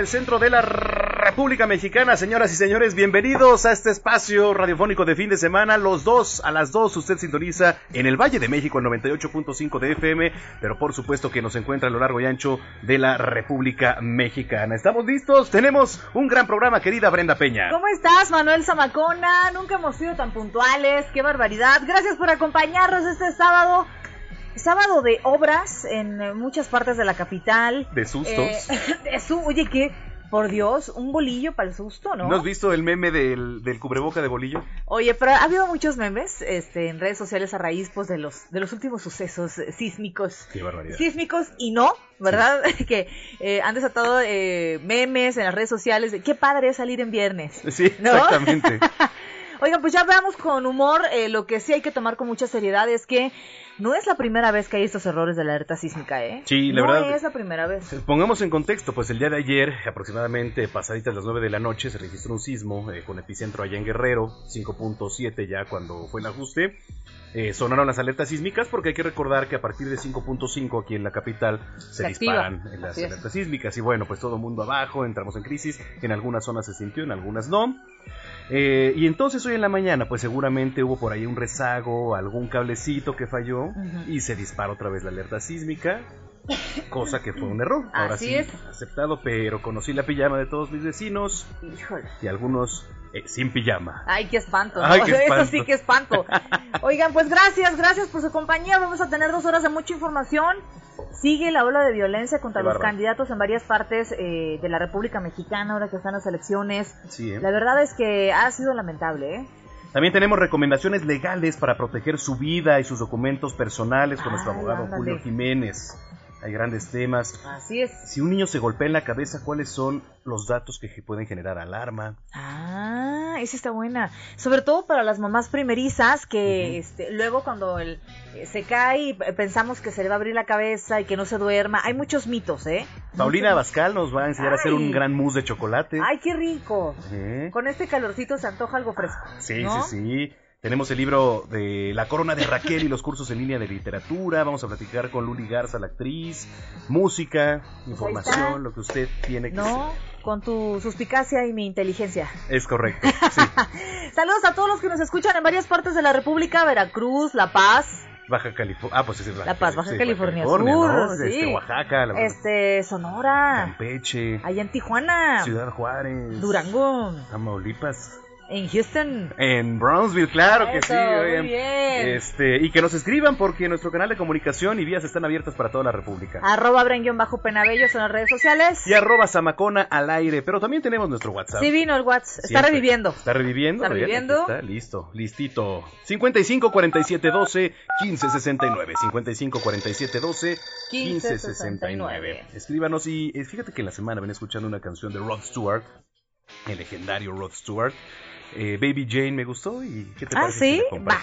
Del centro de la República Mexicana. Señoras y señores, bienvenidos a este espacio radiofónico de fin de semana. Los dos, a las 2 usted sintoniza en el Valle de México el 98.5 de FM, pero por supuesto que nos encuentra a lo largo y ancho de la República Mexicana. ¿Estamos listos? Tenemos un gran programa, querida Brenda Peña. ¿Cómo estás, Manuel Zamacona? Nunca hemos sido tan puntuales. ¡Qué barbaridad! Gracias por acompañarnos este sábado. Sábado de obras en muchas partes de la capital. De sustos. Eh, de su, oye, que, por Dios, un bolillo para el susto, ¿no? ¿No has visto el meme del, del cubreboca de bolillo? Oye, pero ha habido muchos memes este, en redes sociales a raíz pues, de, los, de los últimos sucesos sísmicos. Qué barbaridad. Sísmicos y no, ¿verdad? que eh, han desatado eh, memes en las redes sociales de qué padre es salir en viernes. Sí, ¿no? exactamente. Oigan, pues ya veamos con humor. eh, lo que sí hay que tomar con mucha seriedad es que no es la primera vez que hay estos errores de la alerta sísmica, ¿eh? Sí, la no verdad- es la primera vez. Pongamos en contexto, pues el día de ayer, aproximadamente pasaditas las 9 de la noche, se registró un sismo eh, con epicentro allá en Guerrero, 5.7 ya cuando fue el ajuste. Eh, sonaron las alertas sísmicas porque hay que recordar que a partir de 5.5 aquí en la capital se, Se activa. disparan en las Así es. alertas sísmicas y bueno, pues todo mundo abajo, entramos en crisis, en algunas zonas se sintió, en algunas no. Eh, y entonces hoy en la mañana, pues seguramente hubo por ahí un rezago, algún cablecito que falló y se disparó otra vez la alerta sísmica, cosa que fue un error. Ahora Así sí, es. aceptado, pero conocí la pijama de todos mis vecinos Híjole. y algunos eh, sin pijama. Ay, qué espanto. ¿no? Ay, qué Eso sí, qué espanto. Oigan, pues gracias, gracias por su compañía. Vamos a tener dos horas de mucha información. Sigue la ola de violencia contra Qué los candidatos en varias partes eh, de la República Mexicana ahora que están las elecciones. Sí, ¿eh? La verdad es que ha sido lamentable, ¿eh? También tenemos recomendaciones legales para proteger su vida y sus documentos personales con nuestro Ay, abogado ándale. Julio Jiménez. Hay grandes temas. Así es. Si un niño se golpea en la cabeza, ¿cuáles son los datos que pueden generar alarma? Ah, esa está buena. Sobre todo para las mamás primerizas que este, luego cuando el, eh, se cae y pensamos que se le va a abrir la cabeza y que no se duerma. Hay muchos mitos, ¿eh? Paulina Bascal nos va a enseñar a hacer un gran mousse de chocolate. Ay, qué rico. ¿Eh? Con este calorcito se antoja algo fresco. Sí, ¿no? sí, sí. Tenemos el libro de La Corona de Raquel y los cursos en línea de literatura. Vamos a platicar con Luli Garza, la actriz. Música, Pues información, lo que usted tiene que ¿No? Con tu suspicacia y mi inteligencia. Es correcto, sí. Saludos a todos los que nos escuchan en varias partes de la República, Veracruz, La Paz, Baja California. Ah, pues es Baja La Paz, Baja sí, California California, Sur, ¿no? sí. Este, Oaxaca, la este, Sonora, Campeche, allá en Tijuana, Ciudad Juárez, Durango, Tamaulipas. En Houston. En Brownsville, claro que sí. muy bien. Este, y que nos escriban porque nuestro canal de comunicación y vías están abiertas para toda la República. Arroba bajo penabellos en las redes sociales. Y arroba Zamacona al aire, pero también tenemos nuestro WhatsApp. Sí vino el WhatsApp, está reviviendo. Está reviviendo. Está reviviendo. Está listo, listito. 55 47 12 15 69. 55 47 12 15 69. Escríbanos y eh, fíjate que en la semana ven escuchando una canción de Rod Stewart, el legendario Rod Stewart. Eh, Baby Jane me gustó y ¿qué te Ah, parece ¿sí? si la Va.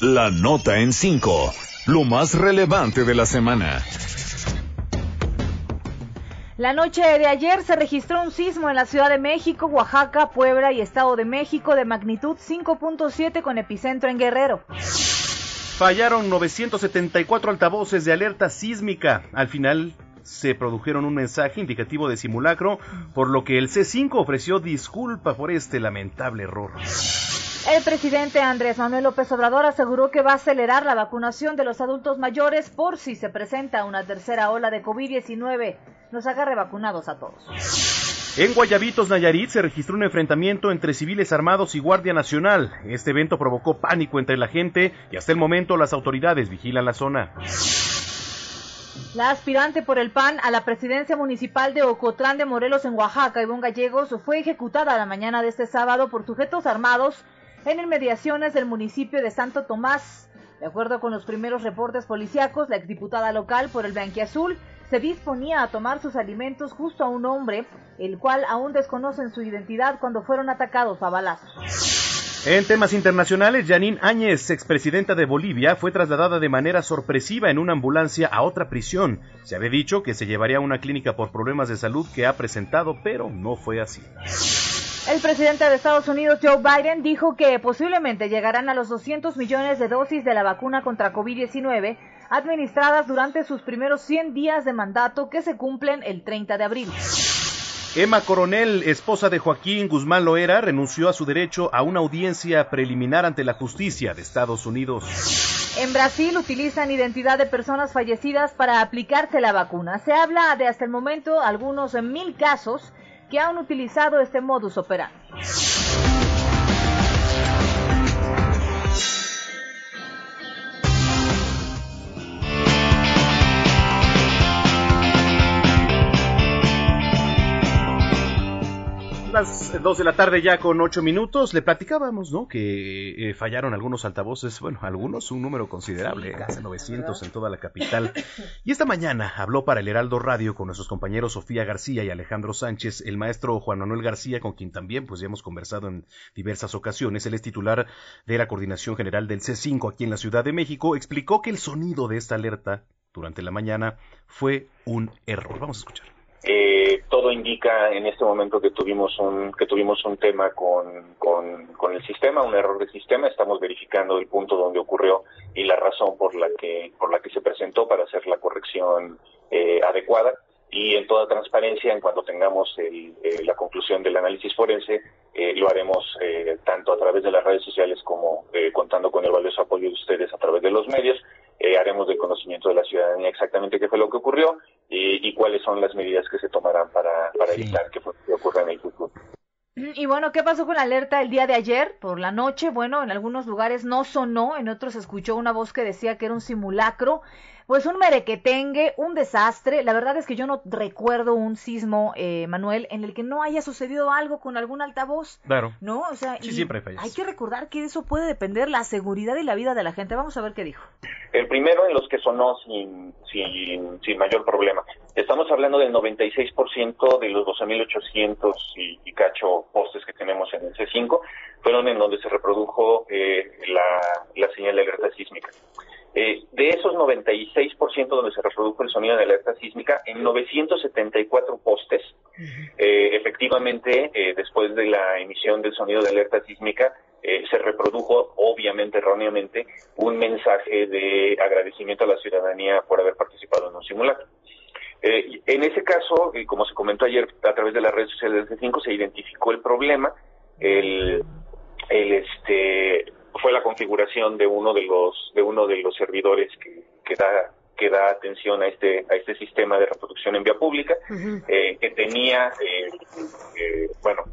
La nota en 5. Lo más relevante de la semana. La noche de ayer se registró un sismo en la Ciudad de México, Oaxaca, Puebla y Estado de México de magnitud 5.7 con epicentro en Guerrero. Fallaron 974 altavoces de alerta sísmica. Al final se produjeron un mensaje indicativo de simulacro, por lo que el C5 ofreció disculpa por este lamentable error. El presidente Andrés Manuel López Obrador aseguró que va a acelerar la vacunación de los adultos mayores por si se presenta una tercera ola de COVID-19. Nos agarre vacunados a todos. En Guayabitos, Nayarit, se registró un enfrentamiento entre civiles armados y Guardia Nacional. Este evento provocó pánico entre la gente y hasta el momento las autoridades vigilan la zona. La aspirante por el PAN a la presidencia municipal de Ocotlán de Morelos en Oaxaca, Ivonne Gallegos, fue ejecutada la mañana de este sábado por sujetos armados en inmediaciones del municipio de Santo Tomás. De acuerdo con los primeros reportes policíacos, la exdiputada local por el Azul se disponía a tomar sus alimentos justo a un hombre, el cual aún desconocen su identidad cuando fueron atacados a balazos. En temas internacionales, Janine Áñez, expresidenta de Bolivia, fue trasladada de manera sorpresiva en una ambulancia a otra prisión. Se había dicho que se llevaría a una clínica por problemas de salud que ha presentado, pero no fue así. El presidente de Estados Unidos, Joe Biden, dijo que posiblemente llegarán a los 200 millones de dosis de la vacuna contra COVID-19 administradas durante sus primeros 100 días de mandato que se cumplen el 30 de abril. Emma Coronel, esposa de Joaquín Guzmán Loera, renunció a su derecho a una audiencia preliminar ante la justicia de Estados Unidos. En Brasil utilizan identidad de personas fallecidas para aplicarse la vacuna. Se habla de hasta el momento algunos mil casos que han utilizado este modus operandi. Las 2 de la tarde ya con 8 minutos. Le platicábamos, ¿no? Que eh, fallaron algunos altavoces, bueno, algunos, un número considerable, casi 900 en toda la capital. Y esta mañana habló para el Heraldo Radio con nuestros compañeros Sofía García y Alejandro Sánchez, el maestro Juan Manuel García, con quien también pues ya hemos conversado en diversas ocasiones. Él es titular de la Coordinación General del C5 aquí en la Ciudad de México. Explicó que el sonido de esta alerta durante la mañana fue un error. Vamos a escuchar. Eh, todo indica en este momento que tuvimos un que tuvimos un tema con, con, el sistema, un error de sistema. Estamos verificando el punto donde ocurrió y la razón por la que por la que se presentó para hacer la corrección eh, adecuada. Y en toda transparencia, en cuanto tengamos eh, la conclusión del análisis forense, lo haremos tanto a través de las redes sociales como contando con el valioso apoyo de ustedes a través de los medios eh, haremos del conocimiento de la ciudadanía exactamente qué fue lo que ocurrió y, cuáles son las medidas que se tomarán para, para evitar que, que ocurra en el futuro. Y bueno, ¿qué pasó con la alerta el día de ayer por la noche? Bueno, en algunos lugares no sonó, en otros se escuchó una voz que decía que era un simulacro pues un merequetengue, un desastre. La verdad es que yo no recuerdo un sismo, eh, Manuel, en el que no haya sucedido algo con algún altavoz. Claro. ¿No? O sea, sí, siempre hay, hay que recordar que eso puede depender la seguridad y la vida de la gente. Vamos a ver qué dijo. El primero en los que sonó sin, sin, sin mayor problema. Estamos hablando del 96% de los 12.800 y, y cacho postes que tenemos en el C5 fueron en donde se reprodujo eh, la, la señal de alerta sísmica. Eh, de esos 96% donde se reprodujo el sonido de alerta sísmica, en 974 postes, eh, efectivamente, eh, después de la emisión del sonido de alerta sísmica, se reprodujo, obviamente erróneamente, un mensaje de agradecimiento a la ciudadanía por haber participado en un simulacro. En ese caso, como se comentó ayer a través de las redes sociales del C5, se identificó el problema, el, el este fue la configuración de uno de los de uno de los servidores que, que da que da atención a este a este sistema de reproducción en vía pública eh, que tenía eh, eh, bueno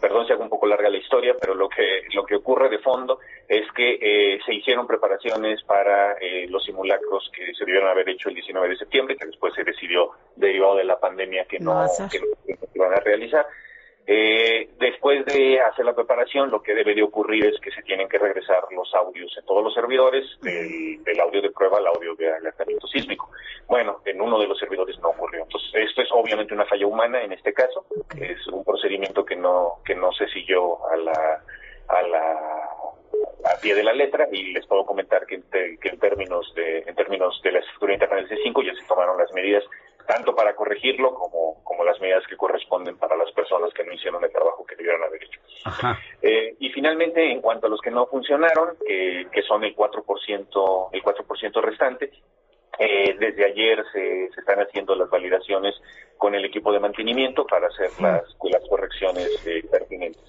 perdón si hago un poco larga la historia pero lo que lo que ocurre de fondo es que se hicieron preparaciones para los simulacros que se debieron haber hecho el 19 de septiembre que después se decidió derivado de la pandemia que no, que no que van a realizar. Eh, después de hacer la preparación, lo que debe de ocurrir es que se tienen que regresar los audios en todos los servidores, del, audio de prueba al audio de alertamiento sísmico. Bueno, en uno de los servidores no ocurrió. Entonces, esto es obviamente una falla humana en este caso. Es un procedimiento que no, que no se siguió a la, a la a pie de la letra y les puedo comentar que, que en términos de en términos de la estructura interna del C5 ya se tomaron las medidas tanto para corregirlo como, como las medidas que corresponden para las personas que no hicieron el trabajo que debieron haber hecho. Eh, y finalmente, en cuanto a los que no funcionaron, que son el 4%, el 4% restante, eh, desde ayer se, se, están haciendo las validaciones con el equipo de mantenimiento para hacer las, las correcciones eh, pertinentes.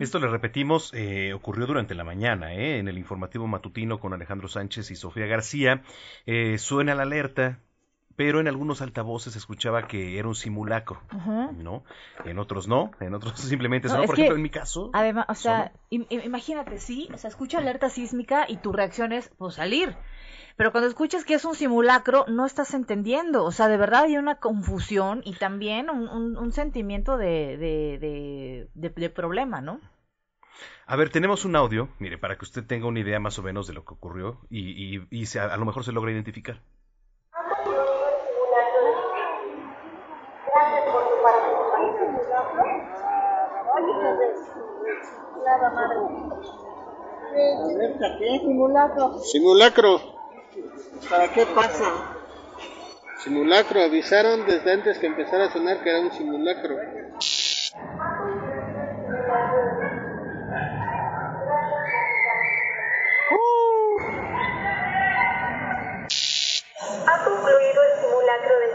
Esto le repetimos, eh, ocurrió durante la mañana, eh, en el informativo matutino con Alejandro Sánchez y Sofía García. Eh, suena la alerta, pero en algunos altavoces escuchaba que era un simulacro, ¿no? En otros no, en otros simplemente no, por ejemplo, en mi caso. Además, o sea, imagínate, sí, o sea, escucha alerta sísmica y tu reacción es, pues, salir. Pero cuando escuchas que es un simulacro, no estás entendiendo. O sea, de verdad hay una confusión y también un, sentimiento de, de, de, problema, ¿no? A ver, tenemos un audio, mire, para que usted tenga una idea más o menos de lo que ocurrió y, y, y a lo mejor se logra identificar. Simulacro. Simulacro. ¿Para qué pasa? Simulacro, avisaron desde antes que empezara a sonar que era un simulacro. Ha concluido el simulacro de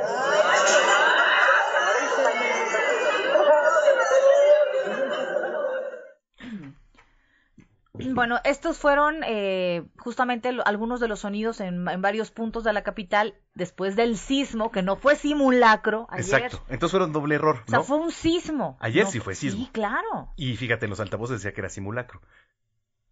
Bueno, estos fueron eh, justamente algunos de los sonidos en, varios puntos de la capital después del sismo, que no fue simulacro. Ayer. Exacto, entonces fueron doble error. ¿no? O sea, fue un sismo. Ayer sí fue sismo. Sí, claro. Y fíjate, en los altavoces decía que era simulacro.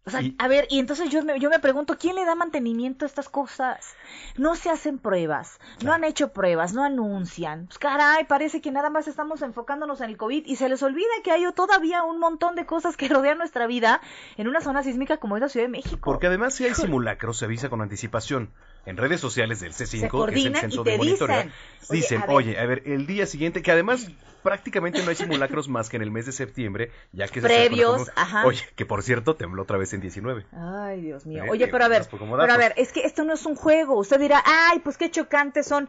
O sea, a ver, y entonces yo me, yo me pregunto, ¿quién le da mantenimiento a estas cosas? No se hacen pruebas, no han hecho pruebas, no anuncian. Pues caray, parece que nada más estamos enfocándonos en el COVID y se les olvida que hay todavía un montón de cosas que rodean nuestra vida en una zona sísmica como es la Ciudad de México. Porque además si hay simulacros se avisa con anticipación en redes sociales del C5, que es el centro de monitoreo, dicen, oye, a ver, el día siguiente, que además prácticamente no hay simulacros más que en el mes de septiembre, ya que previos, ajá. Oye, que por cierto tembló otra vez en 19. Ay, Dios mío. ¿Eh? Oye, pero a ver, pero a ver, es que esto no es un juego. Usted dirá, "Ay, pues qué chocantes son."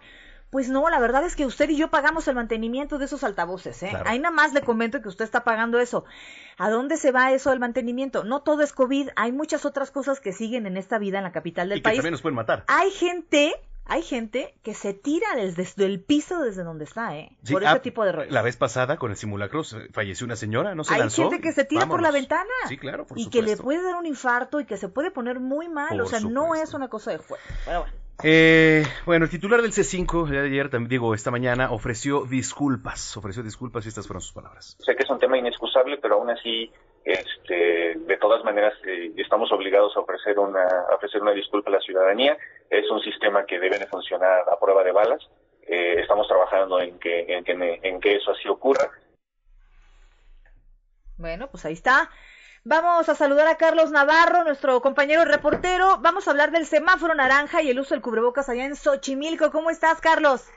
Pues no, la verdad es que usted y yo pagamos el mantenimiento de esos altavoces, ¿eh? Ahí nada más le comento que usted está pagando eso. ¿A dónde se va eso del mantenimiento? No todo es COVID, hay muchas otras cosas que siguen en esta vida en la capital del y país. Que también nos pueden matar. Hay gente hay gente que se tira desde, el piso desde donde está, ¿eh? por ese ah, tipo de rollos. La vez pasada con el simulacro falleció una señora, ¿no se Hay gente que se tira por la ventana. Sí, claro, por Y que le puede dar un infarto y que se puede poner muy mal. o sea, no es una cosa de juego. Pero bueno. Eh, bueno, el titular del C5 de ayer, también digo, esta mañana, ofreció disculpas, ofreció disculpas y estas fueron sus palabras. Sé que es un tema inexcusable, pero aún así, este, de todas maneras, eh, estamos obligados a ofrecer una, a ofrecer una disculpa a la ciudadanía. Es un sistema que debe de funcionar a prueba de balas. Eh, estamos trabajando en que, en que, en que eso así ocurra. Bueno, pues ahí está. Vamos a saludar a Carlos Navarro, nuestro compañero reportero. Vamos a hablar del semáforo naranja y el uso del cubrebocas allá en Xochimilco. ¿Cómo estás, Carlos?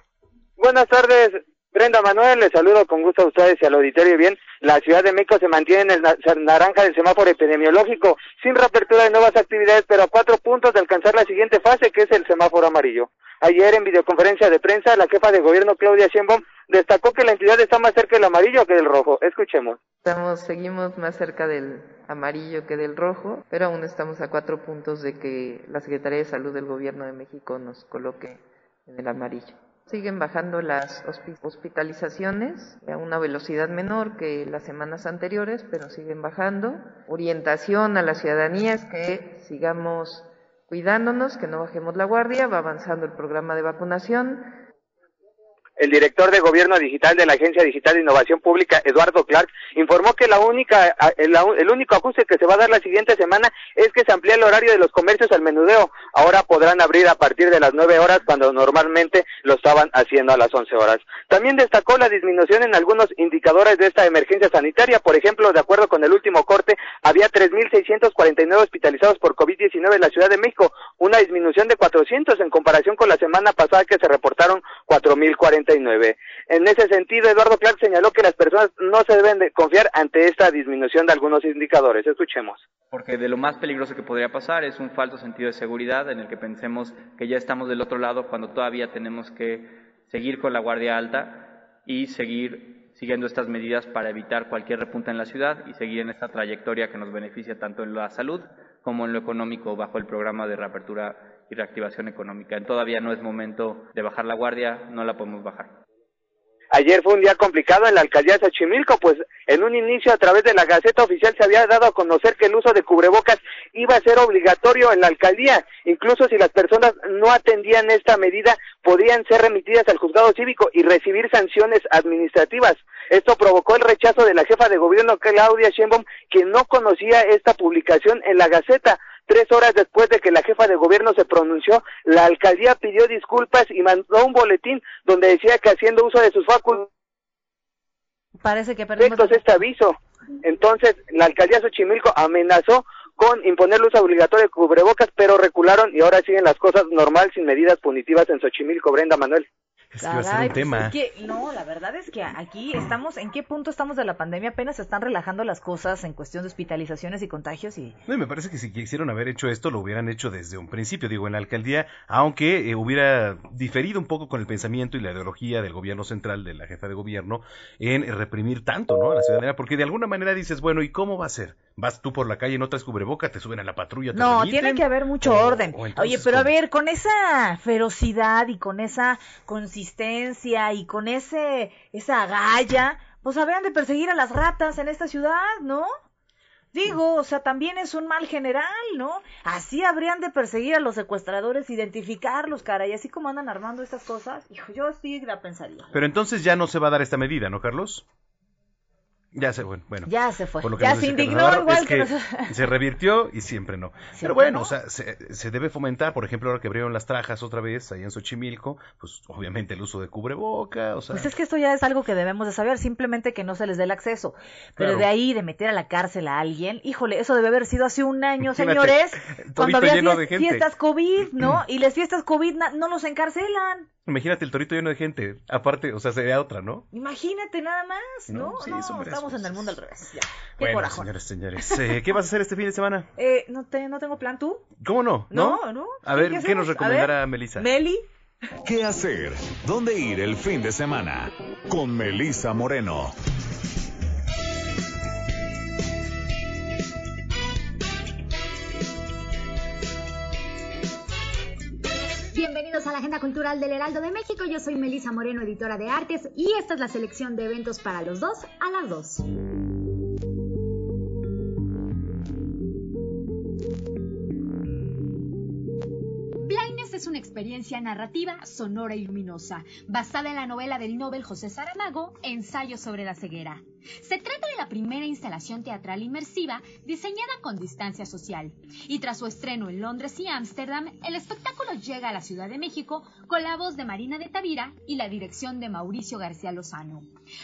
Buenas tardes, Brenda Manuel. Les saludo con gusto a ustedes y al auditorio. Bien, la Ciudad de México se mantiene en el naranja del semáforo epidemiológico, sin reapertura de nuevas actividades, pero a cuatro puntos de alcanzar la siguiente fase, que es el semáforo amarillo. Ayer en videoconferencia de prensa, la jefa de gobierno Claudia Sheinbaum destacó que la entidad está más cerca del amarillo que del rojo. Escuchemos. Estamos, seguimos más cerca del amarillo que del rojo, pero aún estamos a cuatro puntos de que la Secretaría de Salud del Gobierno de México nos coloque en el amarillo. Siguen bajando las hospitalizaciones a una velocidad menor que las semanas anteriores, pero siguen bajando. Orientación a la ciudadanía es que sigamos cuidándonos, que no bajemos la guardia, va avanzando el programa de vacunación. El director de Gobierno Digital de la Agencia Digital de Innovación Pública, Eduardo Clark, informó que la única, el, el, único ajuste que se va a dar la siguiente semana es que se amplía el horario de los comercios al menudeo. Ahora podrán abrir a partir de las 9 horas cuando normalmente lo estaban haciendo a las 11 horas. También destacó la disminución en algunos indicadores de esta emergencia sanitaria. Por ejemplo, de acuerdo con el último corte, había 3.649 hospitalizados por COVID-19 en la Ciudad de México, una disminución de 400 en comparación con la semana pasada que se reportaron 4.040 en ese sentido, Eduardo Clark señaló que las personas no se deben de confiar ante esta disminución de algunos indicadores. Escuchemos. Porque de lo más peligroso que podría pasar es un falso sentido de seguridad en el que pensemos que ya estamos del otro lado cuando todavía tenemos que seguir con la guardia alta y seguir siguiendo estas medidas para evitar cualquier repunta en la ciudad y seguir en esta trayectoria que nos beneficia tanto en la salud como en lo económico bajo el programa de reapertura y reactivación económica. Todavía no es momento de bajar la guardia, no la podemos bajar. Ayer fue un día complicado en la alcaldía de Xochimilco, pues en un inicio a través de la Gaceta Oficial se había dado a conocer que el uso de cubrebocas iba a ser obligatorio en la alcaldía. Incluso si las personas no atendían esta medida, podían ser remitidas al juzgado cívico y recibir sanciones administrativas. Esto provocó el rechazo de la jefa de gobierno Claudia Sheinbaum, que no conocía esta publicación en la Gaceta. Tres horas después de que la jefa de gobierno se pronunció, la alcaldía pidió disculpas y mandó un boletín donde decía que haciendo uso de sus facultades Parece que perdimos este aviso. Entonces, la alcaldía Xochimilco amenazó con imponer luz obligatoria de cubrebocas, pero recularon y ahora siguen las cosas normal sin medidas punitivas en Xochimilco, Brenda Manuel. Es que va a ser un pues tema. no, la verdad es que aquí estamos, ¿en qué punto estamos de la pandemia? Apenas se están relajando las cosas en cuestión de hospitalizaciones y contagios y... No, y me parece que si quisieron haber hecho esto, lo hubieran hecho desde un principio, digo, en la alcaldía, aunque eh, hubiera diferido un poco con el pensamiento y la ideología del gobierno central, de la jefa de gobierno, en reprimir tanto, ¿no? A la ciudadanía, porque de alguna manera dices, bueno, ¿y cómo va a ser? Vas tú por la calle, no traes cubreboca, te suben a la patrulla, te No, remiten, tiene que haber mucho o- orden. o Oye, pero a ver, con esa ferocidad y con esa y con ese esa agalla, pues habrían de perseguir a las ratas en esta ciudad, ¿no? Digo, o sea, también es un mal general, ¿no? Así habrían de perseguir a los secuestradores, identificarlos, cara, y así como andan armando estas cosas, hijo, yo sí la pensaría. Pero entonces ya no se va a dar esta medida, ¿no, Carlos? Ya se, bueno, bueno. Ya se fue. Ya se indignó Navarro, igual es que se revirtió y siempre no. Pero bueno, no. o sea, se, se debe fomentar, por ejemplo, ahora que abrieron las trajas otra vez ahí en Xochimilco, pues obviamente el uso de cubreboca, o sea, Pues es que esto ya es algo que debemos de saber, simplemente que no se les dé el acceso. Pero Claro. de ahí, de meter a la cárcel a alguien, híjole, eso debe haber sido hace un año, señores, cuando había lleno fies- de gente. fiestas COVID, ¿no? Y las fiestas COVID no los encarcelan. Imagínate el torito lleno de gente, aparte, o sea, sería otra, ¿no? Imagínate nada más, ¿no? No, sí, No, son varias estamos en el mundo al revés. Ya. Qué Bueno, corazón. señores, señores, eh, ¿qué vas a hacer este fin de semana? Eh, ¿no, te, ¿No tengo plan tú? ¿Cómo no? No, no. A ¿Qué- ver, qué ¿qué, nos A recomendará ver. Melissa? Meli. ¿Qué hacer? ¿Dónde ir el fin de semana? Con Melissa Moreno. Bienvenidos a la Agenda Cultural del Heraldo de México. Yo soy Melisa Moreno, editora de artes, y esta es la selección de eventos para los dos a las dos. Blindness es una experiencia narrativa, sonora y luminosa, basada en la novela del Nobel José Saramago, Ensayo sobre la ceguera. Se trata de la primera instalación teatral inmersiva diseñada con distancia social. Y tras su estreno en Londres y Ámsterdam, el espectáculo llega a la Ciudad de México con la voz de Marina de Tavira y la dirección de Mauricio García Lozano.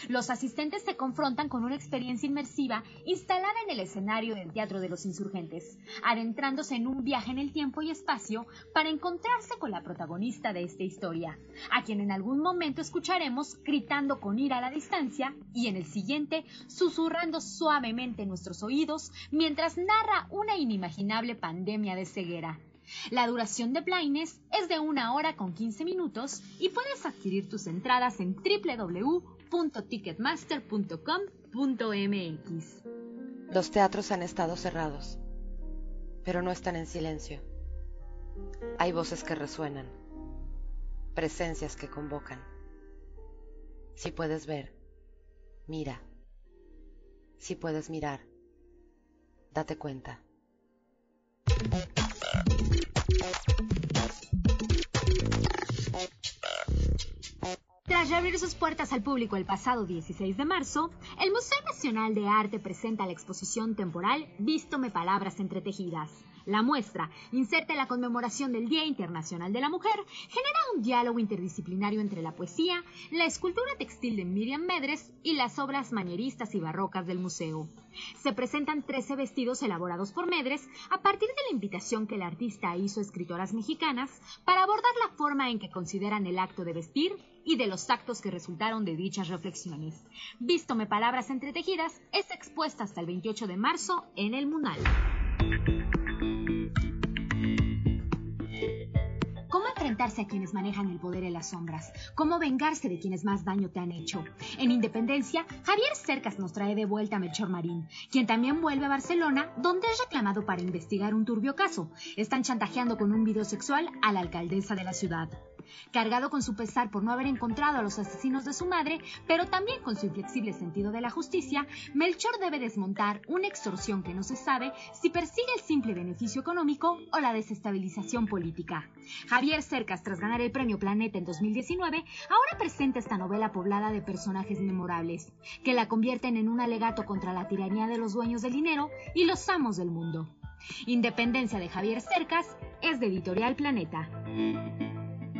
Los asistentes se confrontan con una experiencia inmersiva instalada en el escenario del Teatro de los Insurgentes, adentrándose en un viaje en el tiempo y espacio para encontrarse con la protagonista de esta historia, a quien en algún momento escucharemos gritando con ira a la distancia y en el siguiente susurrando suavemente en nuestros oídos mientras narra una inimaginable pandemia de ceguera. La duración de Blindness es de una hora con 15 minutos y puedes adquirir tus entradas en www.ticketmaster.com.mx. Los teatros han estado cerrados, pero no están en silencio. Hay voces que resuenan, presencias que convocan. Si puedes ver, mira. Si puedes mirar, date cuenta. Tras reabrir sus puertas al público el pasado 16 de marzo, el Museo Nacional de Arte presenta la exposición temporal Vístome Palabras Entretejidas. La muestra, inserta en la conmemoración del Día Internacional de la Mujer, genera un diálogo interdisciplinario entre la poesía, la escultura textil de Miriam Medres y las obras manieristas y barrocas del museo. Se presentan 13 vestidos elaborados por Medres a partir de la invitación que el artista hizo a escritoras mexicanas para abordar la forma en que consideran el acto de vestir y de los actos que resultaron de dichas reflexiones. Vístome Palabras Entretejidas es expuesta hasta el 28 de marzo en el Munal. ¿Cómo enfrentarse a quienes manejan el poder en las sombras? ¿Cómo vengarse de quienes más daño te han hecho? En Independencia, Javier Cercas nos trae de vuelta a Melchor Marín, quien también vuelve a Barcelona, donde es reclamado para investigar un turbio caso. Están chantajeando con un video sexual a la alcaldesa de la ciudad. Cargado con su pesar por no haber encontrado a los asesinos de su madre, pero también con su inflexible sentido de la justicia, Melchor debe desmontar una extorsión que no se sabe si persigue el simple beneficio económico o la desestabilización política. Javier Cercas, tras ganar el premio Planeta en 2019, ahora presenta esta novela poblada de personajes memorables, que la convierten en un alegato contra la tiranía de los dueños del dinero y los amos del mundo. Independencia de Javier Cercas es de Editorial Planeta.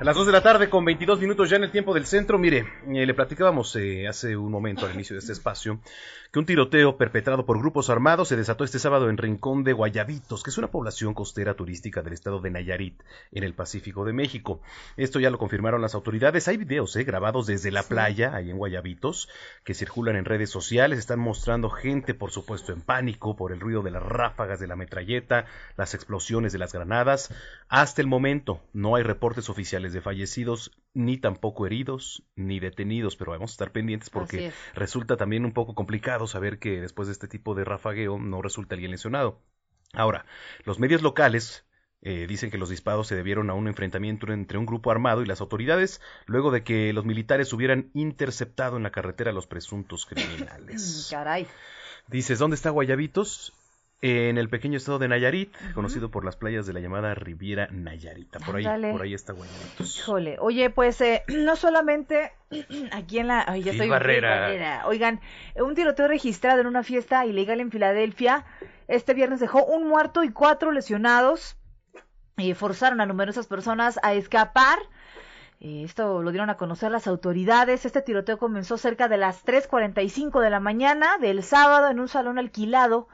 A las 2 de la tarde con 22 minutos ya en el tiempo del centro. Mire, eh, le platicábamos eh, hace un momento al inicio de este espacio que un tiroteo perpetrado por grupos armados se desató este sábado en Rincón de Guayabitos, que es una población costera turística del estado de Nayarit, en el Pacífico de México. Esto ya lo confirmaron las autoridades. Hay videos eh, grabados desde la playa, ahí en Guayabitos, que circulan en redes sociales. Están mostrando gente, por supuesto, en pánico por el ruido de las ráfagas de la metralleta, las explosiones de las granadas. Hasta el momento no hay reportes oficiales de fallecidos, ni tampoco heridos, ni detenidos, pero vamos a estar pendientes porque resulta también un poco complicado saber que después de este tipo de rafagueo no resulta alguien lesionado. Ahora, los medios locales eh, dicen que los disparos se debieron a un enfrentamiento entre un grupo armado y las autoridades, luego de que los militares hubieran interceptado en la carretera a los presuntos criminales. Caray. Dices, ¿dónde está Guayabitos? En el pequeño estado de Nayarit, conocido por las playas de la llamada Riviera Nayarita. Por ahí, por ahí está Guayabitos. Híjole, oye, pues eh, no solamente aquí en la... Ay, ya estoy Barrera. Barrera. Oigan, un tiroteo registrado en una fiesta ilegal en Filadelfia este viernes dejó un muerto y cuatro lesionados y forzaron a numerosas personas a escapar. Eh, Esto lo dieron a conocer las autoridades. Este tiroteo comenzó cerca de las 3.45 de la mañana del sábado en un salón alquilado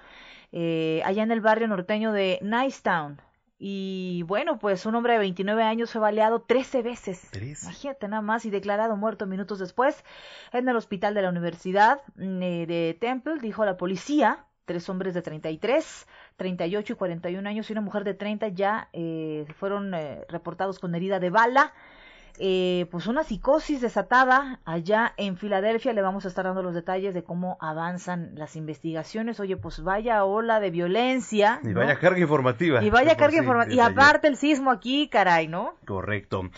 eh, allá en el barrio norteño de Nicetown. Y bueno, pues un hombre de 29 años fue baleado 13 veces. Imagínate nada más y declarado muerto minutos después en el hospital de la Universidad mm, eh, de Temple, dijo la policía. Tres hombres de 33, 38 y 41 años y una mujer de 30 ya eh, fueron eh, reportados con herida de bala. Eh, pues una psicosis desatada allá en Filadelfia. Le vamos a estar dando los detalles de cómo avanzan las investigaciones. Oye, pues vaya ola de violencia. Y ¿no? vaya carga informativa. Y vaya carga sí, informativa. Y aparte el sismo aquí, caray, ¿no? Correcto.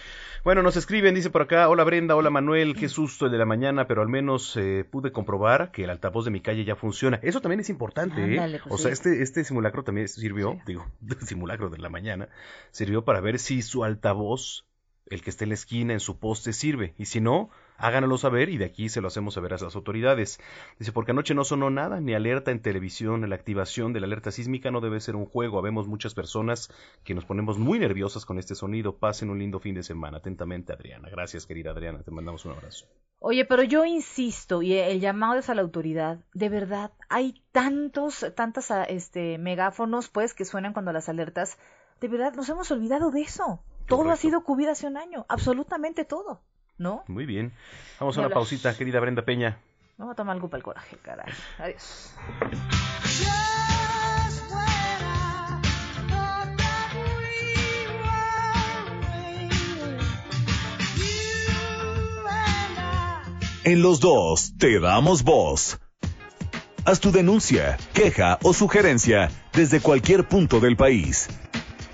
Bueno, nos escriben, dice por acá, hola Brenda, hola Manuel, qué susto el de la mañana, pero al menos eh, pude comprobar que el altavoz de mi calle ya funciona. Eso también es importante, ¿eh? Pues O sea, sí. este, este simulacro también sirvió, digo, simulacro de la mañana, sirvió para ver si su altavoz, el que esté en la esquina, en su poste, sirve. Y si no, háganoslo saber y de aquí se lo hacemos saber a las autoridades. Dice, porque anoche no sonó nada, ni alerta en televisión, la activación de la alerta sísmica no debe ser un juego. Habemos muchas personas que nos ponemos muy nerviosas con este sonido. Pasen un lindo fin de semana. Atentamente, Adriana. Gracias, querida Adriana. Te mandamos un abrazo. Oye, pero yo insisto, y el llamado es a la autoridad, de verdad, hay tantos, tantas este, megáfonos, pues, que suenan cuando las alertas, de verdad, nos hemos olvidado de eso. Todo ha sido COVID hace un año, absolutamente todo, ¿no? Muy bien. Vamos a una pausita, querida Brenda Peña. Vamos a tomar algo para el coraje, caray. Adiós. En los dos te damos voz. Haz tu denuncia, queja o sugerencia desde cualquier punto del país.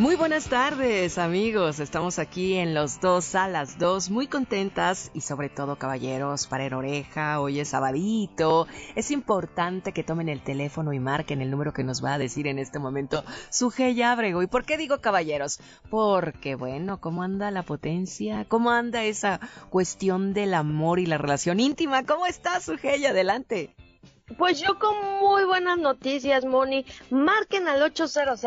Muy buenas tardes, amigos. Estamos aquí en los dos a las dos, muy contentas y sobre todo, caballeros, para el oreja. Hoy es sabadito. Es importante que tomen el teléfono y marquen el número que nos va a decir en este momento su Abrego. ¿Y por qué digo caballeros? Porque, bueno, ¿cómo anda la potencia? ¿Cómo anda esa cuestión del amor y la relación íntima? ¿Cómo está su Adelante. Pues yo con muy buenas noticias, Moni. Marquen al 800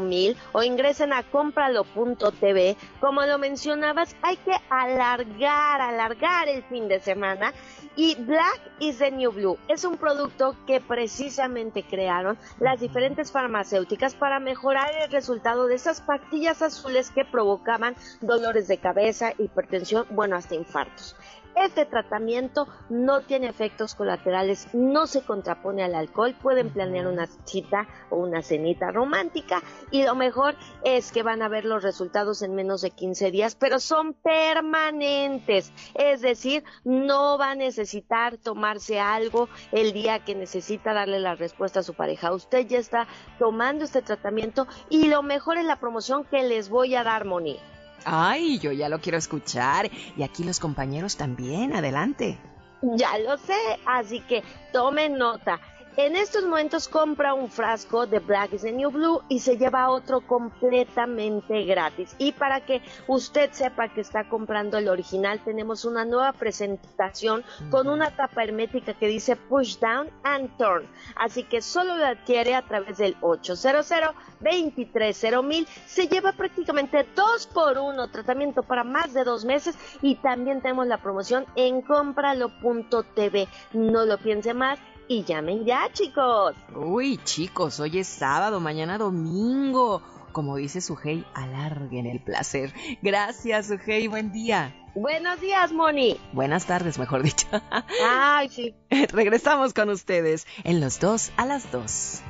mil o ingresen a compralo.tv. Como lo mencionabas, hay que alargar, alargar el fin de semana. Y Black is the New Blue es un producto que precisamente crearon las diferentes farmacéuticas para mejorar el resultado de esas pastillas azules que provocaban dolores de cabeza, hipertensión, bueno, hasta infartos. Este tratamiento no tiene efectos colaterales, no se contrapone al alcohol, pueden planear una cita o una cenita romántica y lo mejor es que van a ver los resultados en menos de 15 días, pero son permanentes, es decir, no va a necesitar tomarse algo el día que necesita darle la respuesta a su pareja. Usted ya está tomando este tratamiento y lo mejor es la promoción que les voy a dar, Moni. Ay, yo ya lo quiero escuchar. Y aquí los compañeros también. Adelante. Ya lo sé, así que tomen nota. En estos momentos compra un frasco de Black is the New Blue y se lleva otro completamente gratis. Y para que usted sepa que está comprando el original, tenemos una nueva presentación con una tapa hermética que dice Push Down and Turn. Así que solo lo adquiere a través del 800 230 mil. Se lleva prácticamente dos por uno tratamiento para más de dos meses y también tenemos la promoción en compralo.tv. No lo piense más y llamen ya, chicos. Uy, chicos, hoy es sábado, mañana domingo. Como dice Sujei, alarguen el placer. Gracias, Sujei, buen día. Buenos días, Moni. Buenas tardes, mejor dicho. Ay, sí. Regresamos con ustedes en los dos a las dos.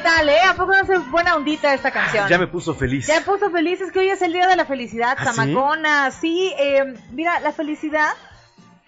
Tal, eh? ¿A poco no es buena ondita esta canción? Ya me puso feliz. Ya me puso feliz, es que hoy es el día de la felicidad, ¿Ah, Sí, eh, mira, la felicidad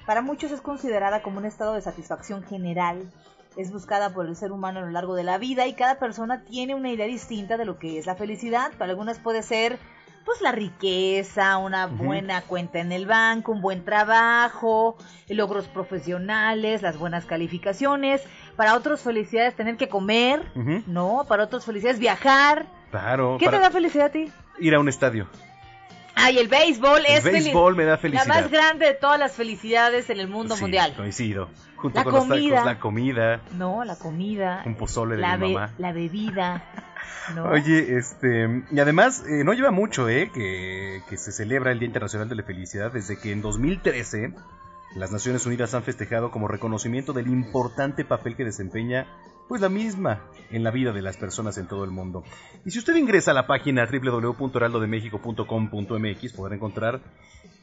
para muchos es considerada como un estado de satisfacción general. Es buscada por el ser humano a lo largo de la vida y cada persona tiene una idea distinta de lo que es la felicidad. Para algunas puede ser pues la riqueza, una buena cuenta en el banco, un buen trabajo, logros profesionales, las buenas calificaciones. Para otros felicidades tener que comer, ¿no? Para otros felicidades viajar. Claro. ¿Qué te da felicidad a ti? Ir a un estadio. Ay, el béisbol el béisbol me da felicidad. La más grande de todas las felicidades en el mundo mundial. coincido. Junto con los tacos, la comida. No, la comida. Un pozole de la mi mamá. La bebida. Oye, este, y además eh, no lleva mucho, ¿eh? Que, que se celebra el Día Internacional de la Felicidad desde que en 2013 las Naciones Unidas han festejado como reconocimiento del importante papel que desempeña pues la misma en la vida de las personas en todo el mundo. Y si usted ingresa a la página www.heraldodemexico.com.mx podrá encontrar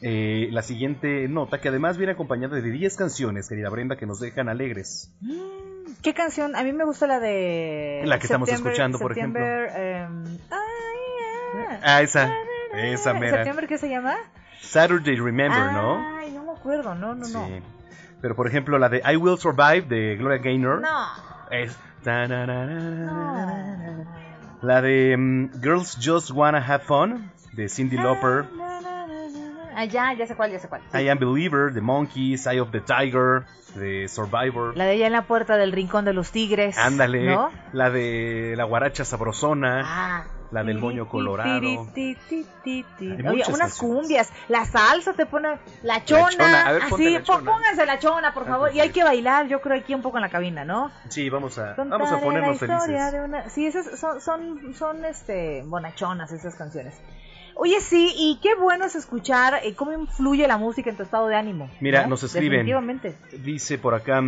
eh, la siguiente nota que además viene acompañada de 10 canciones, querida Brenda, que nos dejan alegres. Mm. ¿Qué canción? A mí me gusta la de... La que estamos escuchando, por ejemplo. Um, ah, esa. Esa mera. ¿Septiembre qué se llama? Saturday Remember, ¿no? Ay, no me acuerdo, no, no, no. Pero por ejemplo, la de I Will Survive de Gloria Gaynor. No. Es. La de um, Girls Just Wanna Have Fun de Cindy Lauper. Ah, ya, ya sé cuál, ya sé cuál. I Am Believer, The Monkeys, Eye of the Tiger, The Survivor. La de ella en la puerta del rincón de los tigres. Ándale. ¿no? La de La guaracha sabrosona. Ah. la del moño colorado. Ti, ti, ti, ti. Hay Oye, unas cumbias, la salsa te pone, la chona, chona, a ver, así, la po- chona. pónganse la chona, por Ah, favor, y hay que bailar, yo creo aquí un poco en la cabina, ¿no? Sí, vamos a, Contaré vamos a ponernos la felices. una- Sí, esas son, son, son este, bonachonas esas canciones. Oye, sí, y qué bueno es escuchar eh, cómo influye la música en tu estado de ánimo. Mira, ¿no? nos escriben. Dice por acá.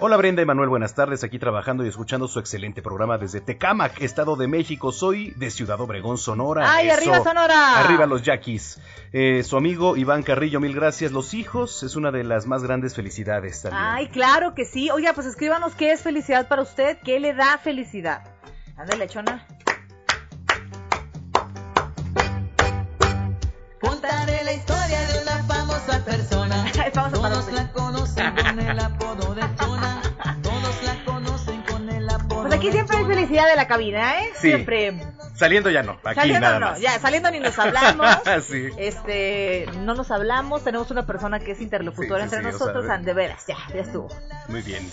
Hola Brenda y Manuel, buenas tardes. Aquí trabajando y escuchando su excelente programa desde Tecámac, Estado de México. Soy de Ciudad Obregón, Sonora. ¡Ay, arriba, Sonora! Arriba los yaquis. Eh, su amigo Iván Carrillo, mil gracias. Los hijos es una de las más grandes felicidades también. Ay, claro que sí. Oiga, pues escríbanos qué es felicidad para usted, qué le da felicidad. Ándale, chona. Contaré la historia de una famosa persona. Todos la conocen con el apodo de Chona. Todos la conocen con el apodo Pues aquí siempre hay felicidad de la cabina, ¿eh? Sí. Siempre. Saliendo ya no, aquí saliendo nada no, más. ya, saliendo ni nos hablamos. sí. Este, no nos hablamos, tenemos una persona que es interlocutora Sí, sí, entre sí, o nosotros, sea, de veras, ya, ya estuvo. Muy bien.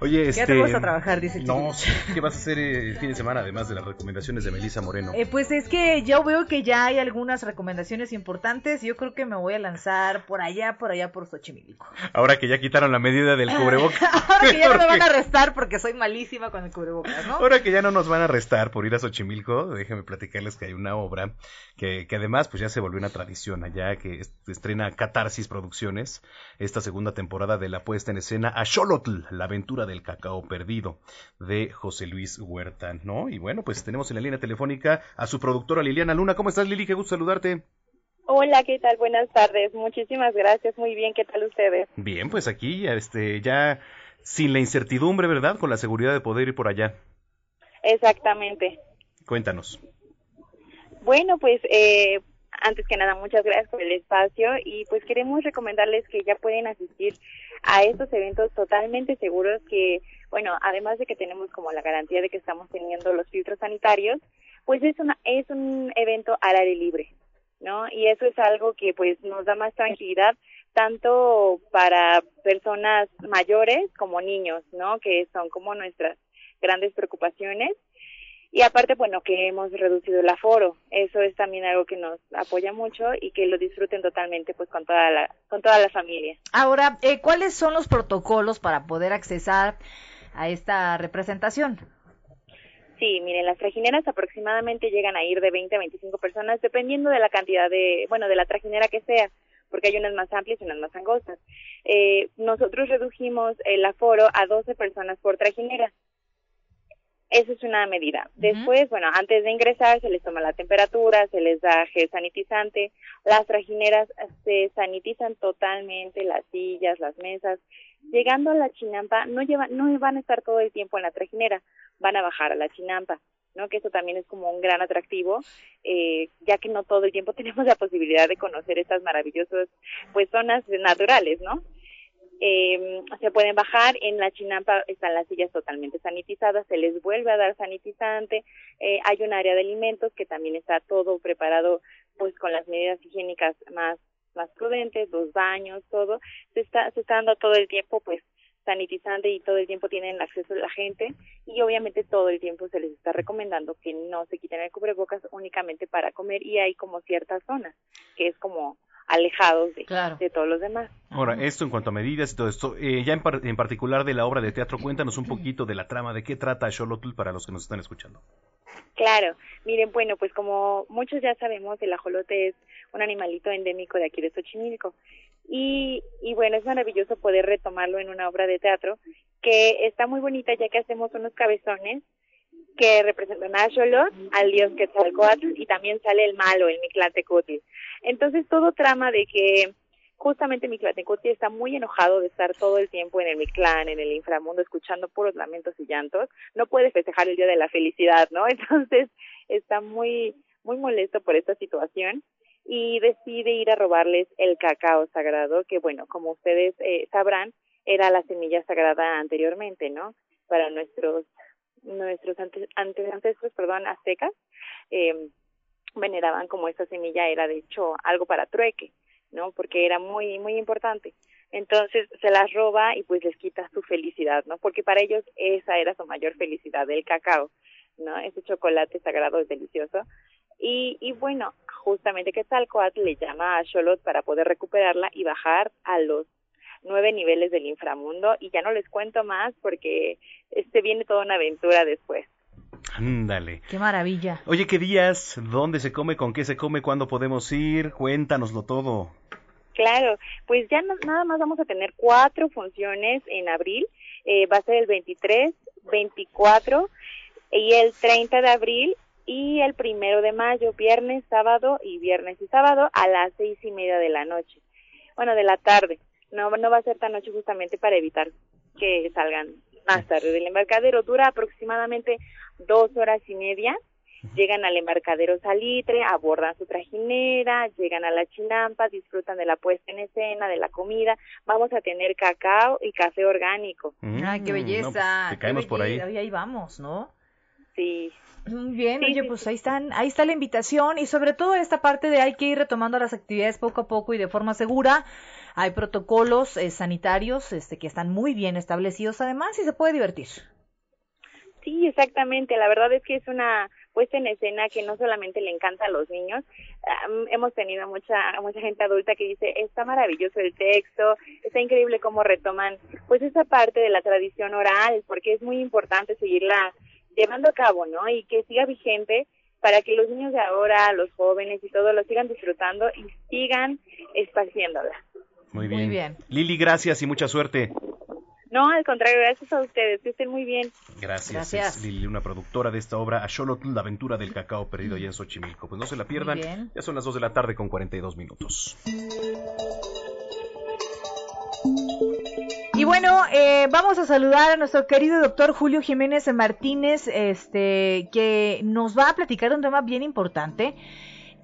Oye, Ya este. te vas a trabajar, dice el No, ¿qué vas a hacer eh, el fin de semana además de las recomendaciones de Melissa Moreno? Eh, pues es que yo veo que ya hay algunas recomendaciones importantes. Yo creo que me voy a lanzar por allá, por allá, por Xochimilco. Ahora que ya quitaron la medida del cubrebocas. Ahora que ya no me van a arrestar porque soy malísima con el cubrebocas, ¿no? Ahora que ya no nos van a arrestar por ir a Xochimilco, déjenme platicarles que hay una obra que, que además pues ya se volvió una tradición allá, que es- estrena Catarsis Producciones, esta segunda temporada de la puesta en escena a Xolotl, la aventura del cacao perdido, de José Luis Huerta, ¿no? Y bueno, pues tenemos en la línea telefónica a su productora Liliana Luna. ¿Cómo estás, Lili? Qué gusto saludarte. Hola, ¿qué tal? Buenas tardes. Muchísimas gracias. Muy bien, ¿qué tal ustedes? Bien, pues aquí, este, ya sin la incertidumbre, ¿verdad? Con la seguridad de poder ir por allá. Exactamente. Cuéntanos. Bueno, pues eh, antes que nada, muchas gracias por el espacio y pues queremos recomendarles que ya pueden asistir a estos eventos totalmente seguros que, bueno, además de que tenemos como la garantía de que estamos teniendo los filtros sanitarios, pues es una es un evento al aire libre, ¿no? Y eso es algo que pues nos da más tranquilidad tanto para personas mayores como niños, ¿no? Que son como nuestras grandes preocupaciones. Y aparte, bueno, que hemos reducido el aforo. Eso es también algo que nos apoya mucho y que lo disfruten totalmente pues con toda la con toda la familia. Ahora, eh, ¿cuáles son los protocolos para poder accesar a esta representación? Sí, miren, las trajineras aproximadamente llegan a ir de 20 a 25 personas dependiendo de la cantidad de, bueno, de la trajinera que sea, porque hay unas más amplias y unas más angostas. Eh, nosotros redujimos el aforo a 12 personas por trajinera. Esa es una medida. Después, bueno, antes de ingresar se les toma la temperatura, se les da gel sanitizante. Las trajineras se sanitizan totalmente, las sillas, las mesas. Llegando a la chinampa, no llevan, no van a estar todo el tiempo en la trajinera, van a bajar a la chinampa, ¿no? Que eso también es como un gran atractivo, eh, ya que no todo el tiempo tenemos la posibilidad de conocer estas maravillosas, pues, zonas naturales, ¿no? Eh, se pueden bajar, en la chinampa están las sillas totalmente sanitizadas, se les vuelve a dar sanitizante, eh, hay un área de alimentos que también está todo preparado pues con las medidas higiénicas más más prudentes, los baños, todo, se está, se está dando todo el tiempo pues sanitizante y todo el tiempo tienen acceso la gente y obviamente todo el tiempo se les está recomendando que no se quiten el cubrebocas únicamente para comer y hay como ciertas zonas que es como alejados de, de todos los demás. Ahora, esto en cuanto a medidas y todo esto, eh, ya en, par- en particular de la obra de teatro, cuéntanos un poquito de la trama, de qué trata Xolotl para los que nos están escuchando. Claro, miren, bueno, pues como muchos ya sabemos, el ajolote es un animalito endémico de aquí de Xochimilco. Y, y bueno, es maravilloso poder retomarlo en una obra de teatro que está muy bonita ya que hacemos unos cabezones que representan a Xolotl, al dios Quetzalcoatl, y también sale el malo, el Mictlantecutli. Entonces todo trama de que justamente Mictlantecutli está muy enojado de estar todo el tiempo en el Mictlán, en el inframundo, escuchando puros lamentos y llantos, no puede festejar el día de la felicidad, ¿no? Entonces está muy, muy molesto por esta situación y decide ir a robarles el cacao sagrado, que bueno, como ustedes eh, sabrán, era la semilla sagrada anteriormente, ¿no? Para nuestros nuestros ante, ante- perdón, aztecas, eh, veneraban como esta semilla era de hecho algo para trueque, ¿no? Porque era muy, muy importante. Entonces se las roba y pues les quita su felicidad, ¿no? Porque para ellos esa era su mayor felicidad, el cacao. ¿no? Ese chocolate sagrado es delicioso. Y, y bueno, justamente Quetzalcoatl le llama a Xolot para poder recuperarla y bajar a los nueve niveles del inframundo y ya no les cuento más porque este viene toda una aventura después. Ándale. Qué maravilla. Oye, ¿qué días? ¿Dónde se come? ¿Con qué se come? ¿Cuándo podemos ir? Cuéntanoslo todo. Claro, pues ya no- nada más vamos a tener cuatro funciones en abril. Eh, va a ser el 23, 24 y el 30 de abril y el primero de mayo, viernes, sábado y viernes y sábado a las seis y media de la noche. Bueno, de la tarde. No, no va a ser tan noche justamente para evitar que salgan más tarde del embarcadero. Dura aproximadamente dos horas y media. Llegan al embarcadero Salitre, abordan su trajinera, llegan a la chinampa, disfrutan de la puesta en escena, de la comida. Vamos a tener cacao y café orgánico. Ay, qué Mm, belleza. no, pues, te qué caemos por ahí. belleza. Y ahí vamos, ¿no? Sí. Muy bien, Sí, oye, sí, pues ahí están, ahí está la invitación y sobre todo esta parte de hay que ir retomando las actividades poco a poco y de forma segura. Hay protocolos eh, sanitarios este, que están muy bien establecidos además y se puede divertir. Sí, exactamente. La verdad es que es una puesta en escena que no solamente le encanta a los niños. Hemos tenido mucha mucha gente adulta que dice está maravilloso el texto, está increíble cómo retoman pues esa parte de la tradición oral, porque es muy importante seguirla llevando a cabo, ¿no? Y que siga vigente para que los niños de ahora, los jóvenes y todo lo sigan disfrutando y sigan esparciéndola. Muy bien. bien. Lili, gracias y mucha suerte. No, al contrario, gracias a ustedes, que estén muy bien. Gracias. Gracias. Es Lili, una productora de esta obra, Axolotl, la aventura del cacao perdido allá en Xochimilco. Pues no se la pierdan. Ya son las 2 de la tarde con 42 minutos. Bueno, eh, vamos a saludar a nuestro querido doctor Julio Jiménez Martínez, este, que nos va a platicar un tema bien importante.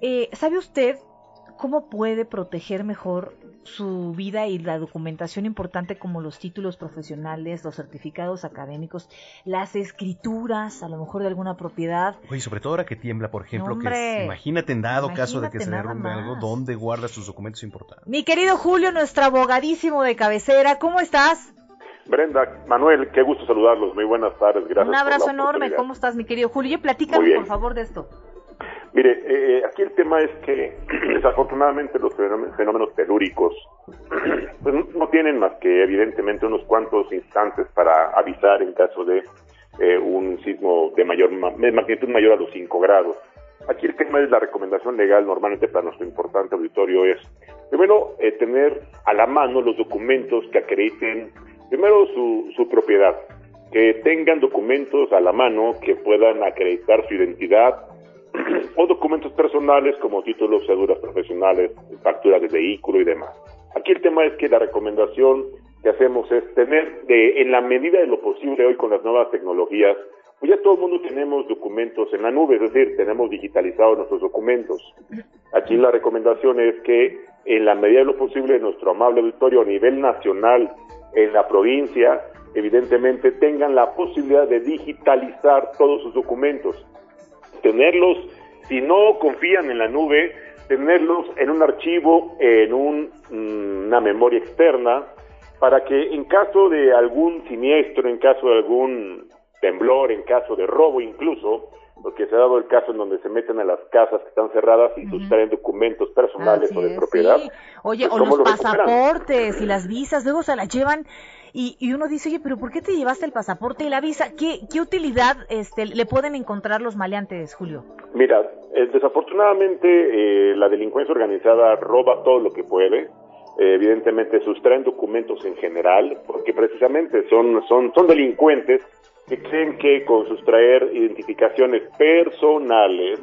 Eh, ¿Sabe usted cómo puede proteger mejor su vida y la documentación importante como los títulos profesionales, los certificados académicos, las escrituras, a lo mejor de alguna propiedad? Oye, sobre todo ahora que tiembla, por ejemplo, que imagínate en dado caso de que se derrumbe algo. ¿dónde guarda sus documentos importantes? Mi querido Julio, nuestro abogadísimo de cabecera, ¿cómo estás? Brenda, Manuel, qué gusto saludarlos. Muy buenas tardes. Gracias. Un por la abrazo enorme. ¿cómo estás, mi querido Julio? Bien. por favor, de esto. Mire, eh, aquí el tema es que desafortunadamente los fenómenos, fenómenos telúricos pues, no- tienen más que evidentemente unos cuantos instantes para avisar en caso de eh, un sismo de mayor ma- de magnitud mayor a los 5 grados. Aquí el tema es la recomendación legal normalmente para nuestro importante auditorio es primero eh, tener a la mano los documentos que acrediten primero su, su propiedad, que tengan documentos a la mano que puedan acreditar su identidad o documentos personales como títulos, cédulas profesionales, facturas de vehículo y demás. Aquí el tema es que la recomendación que hacemos es tener, de, en la medida de lo posible hoy con las nuevas tecnologías, pues ya todo el mundo tenemos documentos en la nube, es decir, tenemos digitalizados nuestros documentos. Aquí la recomendación es que en la medida de lo posible nuestro amable auditorio a nivel nacional, en la provincia, evidentemente tengan la posibilidad de digitalizar todos sus documentos tenerlos, si no confían en la nube, tenerlos en un archivo, en un, mm, una memoria externa, para que en caso de algún siniestro, en caso de algún temblor, en caso de robo incluso, porque se ha dado el caso en donde se meten a las casas que están cerradas y sustraen documentos personales Así o de es, propiedad. sí. Oye, pues, o ¿cómo los lo recuperan? pasaportes y las visas, luego se las llevan y, y uno dice, oye, pero ¿por qué te llevaste el pasaporte y la visa? ¿Qué, qué utilidad este, le pueden encontrar los maleantes, Julio? Mira, eh, desafortunadamente eh, la delincuencia organizada roba todo lo que puede. Eh, evidentemente sustraen documentos en general, porque precisamente son, son, son delincuentes que creen que con sustraer identificaciones personales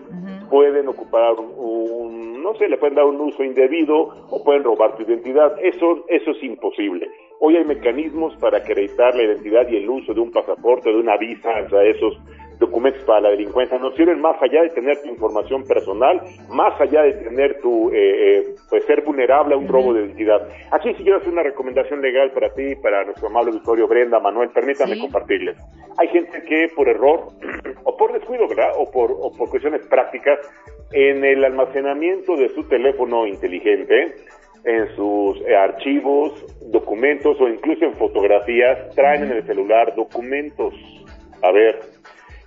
pueden ocupar un, un- no sé, le pueden dar un uso indebido o pueden robar tu identidad. Eso, eso es imposible. Hoy hay mecanismos para acreditar la identidad y el uso de un pasaporte, de una visa, o sea, esos documentos para la delincuencia nos sirven más allá de tener tu información personal, más allá de tener tu, eh, eh, pues ser vulnerable a un robo de identidad. Aquí sí quiero hacer una recomendación legal para ti, para nuestro amable auditorio Brenda, Manuel, permítame compartirles. Hay gente que por error, o por descuido, ¿verdad? O por, o por cuestiones prácticas, en el almacenamiento de su teléfono inteligente, en sus eh, archivos, documentos o incluso en fotografías, traen en el celular documentos. A ver,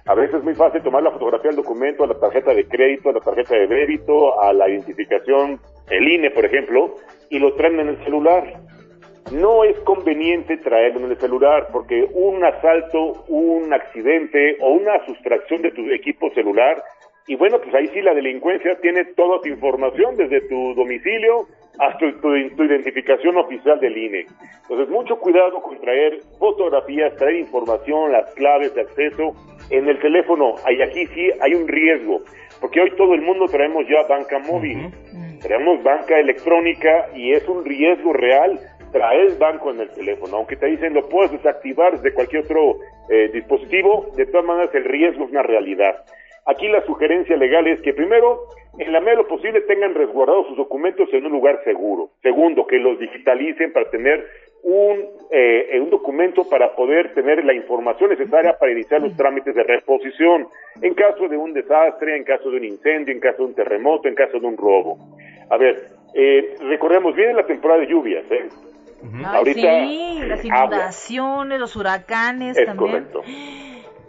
A veces es muy fácil tomar la fotografía del documento, a la tarjeta de crédito, a la tarjeta de débito, a la identificación, el INE, por ejemplo, y lo traen en el celular. No es conveniente traerlo en el celular porque un asalto, un accidente o una sustracción de tu equipo celular, y bueno, pues ahí sí la delincuencia tiene toda tu información desde tu domicilio hasta tu, tu identificación oficial del INE. Entonces, mucho cuidado con traer fotografías, traer información, las claves de acceso en el teléfono. Y aquí sí hay un riesgo, porque hoy todo el mundo traemos ya banca móvil, traemos banca electrónica y es un riesgo real traer banco en el teléfono. Aunque te dicen lo puedes desactivar desde cualquier otro eh, dispositivo, de todas maneras el riesgo es una realidad. Aquí la sugerencia legal es que primero, en la medida de lo posible, tengan resguardados sus documentos en un lugar seguro. Segundo, que los digitalicen para tener un, eh, un documento para poder tener la información necesaria para iniciar los trámites de reposición en caso de un desastre, en caso de un incendio, en caso de un terremoto, en caso de un robo. A ver, eh, recordemos, viene la temporada de lluvias, ¿eh? Ay, sí, las inundaciones, los huracanes Es también. correcto.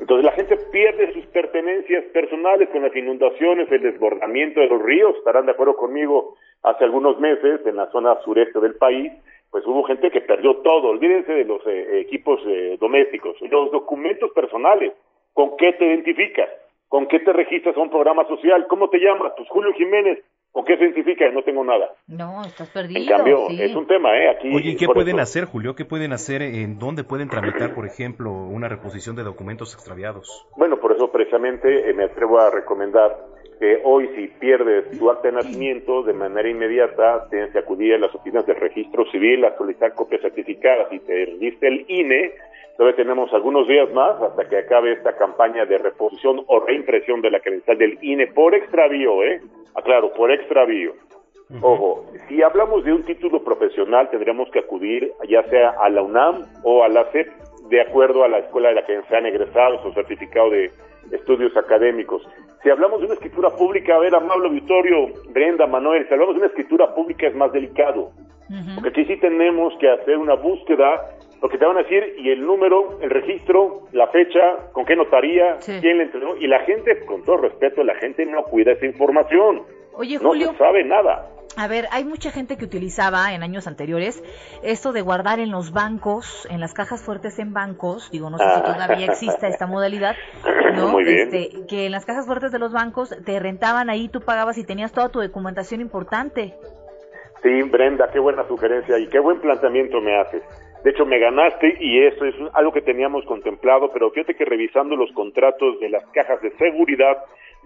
Entonces la gente pierde sus pertenencias personales con las inundaciones, el desbordamiento de los ríos. Estarán de acuerdo conmigo, hace algunos meses en la zona sureste del país, pues hubo gente que perdió todo. Olvídense de los eh, equipos eh, domésticos, los documentos personales. ¿Con qué te identificas? ¿Con qué te registras a un programa social? ¿Cómo te llamas? Pues Julio Jiménez. ¿Con qué se identifica? No tengo nada. No, estás perdido. En cambio, sí. es un tema, ¿eh? Aquí, Oye, ¿y qué pueden eso- hacer, Julio? ¿Qué pueden hacer? ¿En dónde pueden tramitar, por ejemplo, una reposición de documentos extraviados? Bueno, por eso precisamente eh, me atrevo a recomendar que hoy si pierdes tu acta de nacimiento de manera inmediata tienes que acudir a las oficinas del registro civil a solicitar copias certificadas y te registra el INE. Todavía tenemos algunos días más hasta que acabe esta campaña de reposición o reimpresión de la credencial del INE por extravío, ¿eh? Aclaro, por extravío. Ojo, si hablamos de un título profesional tendríamos que acudir ya sea a la UNAM o a la CEP de acuerdo a la escuela de la que sean egresados o certificado de estudios académicos. Si hablamos de una escritura pública, a ver, amable auditorio, Brenda, Manuel, si hablamos de una escritura pública es más delicado. Porque aquí sí tenemos que hacer una búsqueda, porque te van a decir, y el número, el registro, la fecha, con qué notaría, quién le entregó, y la gente, con todo respeto, la gente no cuida esa información. Oye, no Julio. se sabe nada. A ver, hay mucha gente que utilizaba en años anteriores esto de guardar en los bancos, en las cajas fuertes en bancos, digo, no sé si Ah. todavía exista esta modalidad, ¿no? Muy bien. Este, que en las cajas fuertes de los bancos te rentaban ahí, tú pagabas y tenías toda tu documentación importante. Sí, Brenda, qué buena sugerencia y qué buen planteamiento me haces. De hecho, me ganaste y eso es algo que teníamos contemplado, pero fíjate que revisando los contratos de las cajas de seguridad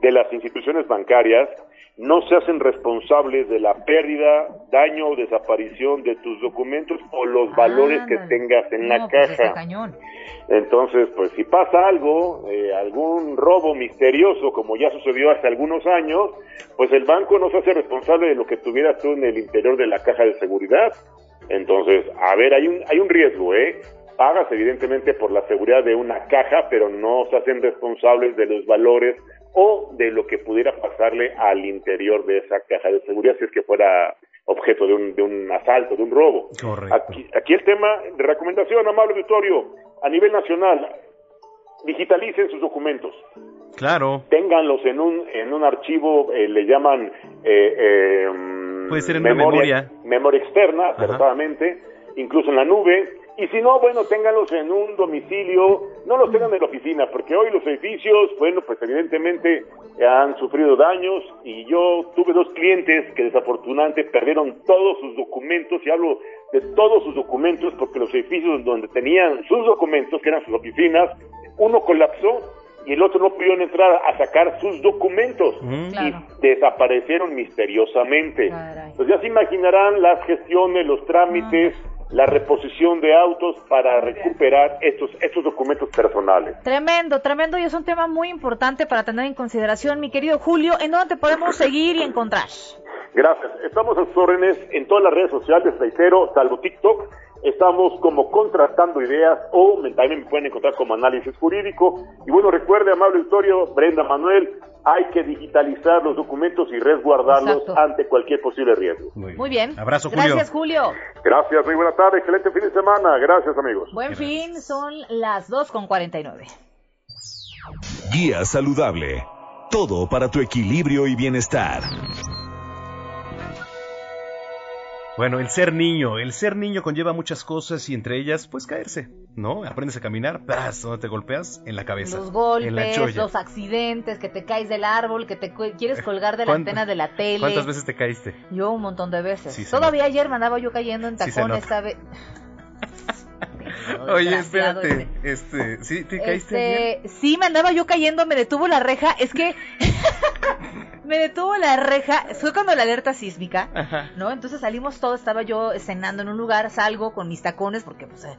de las instituciones bancarias, no se hacen responsables de la pérdida, daño o desaparición de tus documentos o los valores que tengas en la pues caja. cañón. Entonces, pues si pasa algo, eh, algún robo misterioso, como ya sucedió hace algunos años, pues el banco no se hace responsable de lo que tuvieras tú en el interior de la caja de seguridad. Entonces, a ver, hay un, hay un riesgo, ¿eh? Pagas evidentemente por la seguridad de una caja, pero no se hacen responsables de los valores o de lo que pudiera pasarle al interior de esa caja de seguridad si es que fuera objeto de un, de un asalto, de un robo. Correcto. Aquí, aquí el tema de recomendación, amable auditorio, a nivel nacional, digitalicen sus documentos, Claro. ténganlos en un, en un archivo, eh, le llaman eh, eh, Puede ser en una memoria. memoria externa, acertadamente, incluso en la nube, y si no, bueno, ténganlos en un domicilio, no los tengan en la oficina, porque hoy los edificios, bueno, pues evidentemente han sufrido daños, y yo tuve dos clientes que desafortunadamente perdieron todos sus documentos, y hablo de todos sus documentos, porque los edificios donde tenían sus documentos, que eran sus oficinas, uno colapsó y el otro no pudieron entrar a sacar sus documentos. Y desaparecieron misteriosamente. Entonces ya se imaginarán las gestiones, los trámites, la reposición de autos para recuperar estos, estos documentos personales. Tremendo, tremendo y es un tema muy importante para tener en consideración, mi querido Julio. ¿En dónde te podemos seguir y encontrar? Gracias. Estamos a sus órdenes en todas las redes sociales, reitero, salvo TikTok. Estamos como contrastando ideas o también me pueden encontrar como análisis jurídico. Y bueno, recuerde, amable auditorio, Brenda Manuel, hay que digitalizar los documentos y resguardarlos Exacto. ante cualquier posible riesgo. Muy bien. Abrazo, Julio. Gracias, Julio. Gracias, muy buena tarde, excelente fin de semana. Gracias, amigos. Buen fin, son las 2 con 49. Guía saludable. Todo para tu equilibrio y bienestar. Bueno, el ser niño, el ser niño conlleva muchas cosas y entre ellas, pues caerse, ¿no? Aprendes a caminar, ¡pras! ¿Dónde te golpeas? En la cabeza. Los en la golpes, cholla. los accidentes, que te caes del árbol, que te quieres colgar de la ¿Cuánto- antena de la tele. ¿Cuántas veces te caíste? Yo un montón de veces. Sí, Todavía ayer me andaba yo cayendo en Sí, tacones, nota. ¿sabe? Oye, espérate, este, ¿sí te caíste Este, sí, me andaba yo cayendo, me detuvo la reja. Es que me detuvo la reja. Fue cuando la alerta sísmica, Ajá. ¿no? Entonces salimos todos, estaba yo cenando en un lugar, salgo con mis tacones porque pues eh,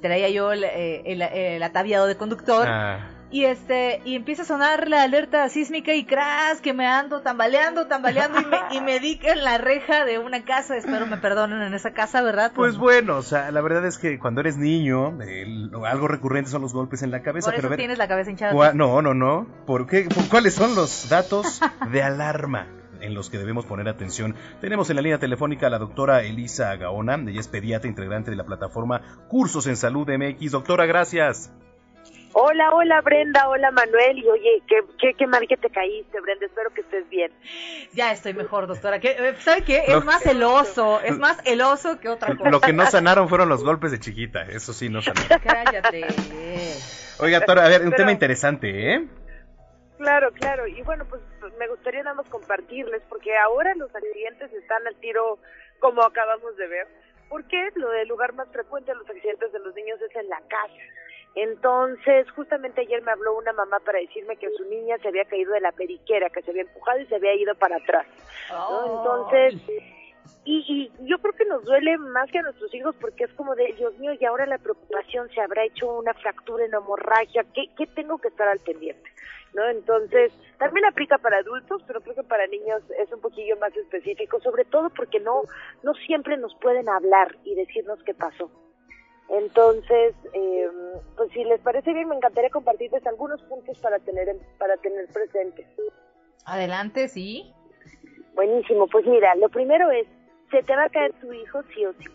traía yo el, eh, el- el ataviado de conductor. Ah, Y este, y empieza a sonar la alerta sísmica y crash, que me ando tambaleando, tambaleando y me, y me di en la reja de una casa. Espero me perdonen en esa casa, ¿verdad? Pues bueno, o sea, la verdad es que cuando eres niño, el- algo recurrente son los golpes en la cabeza. Por eso pero ver, tienes la cabeza hinchada. cua- no, no, no. ¿Por qué? ¿Por ¿Cuáles son los datos de alarma? en los que debemos poner atención. Tenemos en la línea telefónica a la doctora Elisa Gaona, ella es pediatra integrante de la plataforma Cursos en Salud MX. Doctora, gracias. Hola, hola Brenda, hola Manuel, y oye, qué, qué, qué mal que te caíste, Brenda, espero que estés bien. Ya estoy mejor, doctora. ¿Qué, eh, ¿Sabe qué? Lo- Es más el oso, es más el oso que otra cosa. Lo que no sanaron fueron los golpes de chiquita, eso sí no sanaron. Cállate. Oiga, doctora, a ver, un Pero- tema interesante, ¿eh? Claro, claro, y bueno, pues pues, me gustaría nada más compartirles, porque ahora los accidentes están al tiro como acabamos de ver, porque lo del lugar más frecuente de los accidentes de los niños es en la casa. Entonces, justamente ayer me habló una mamá para decirme que su niña se había caído de la periquera, que se había empujado y se había ido para atrás. ¿no? Entonces, y, y yo creo que nos duele más que a nuestros hijos porque es como de, Dios mío, y ahora la preocupación se habrá hecho una fractura en hemorragia, ¿qué, qué tengo que estar al pendiente? ¿No? Entonces, también aplica para adultos, pero creo que para niños es un poquillo más específico, sobre todo porque no, no siempre nos pueden hablar y decirnos qué pasó. Entonces, eh, pues si les parece bien, me encantaría compartirles algunos puntos para tener, en- para tener presentes. Adelante, sí. Buenísimo, pues mira, lo primero es, se te va a caer tu hijo sí o sí.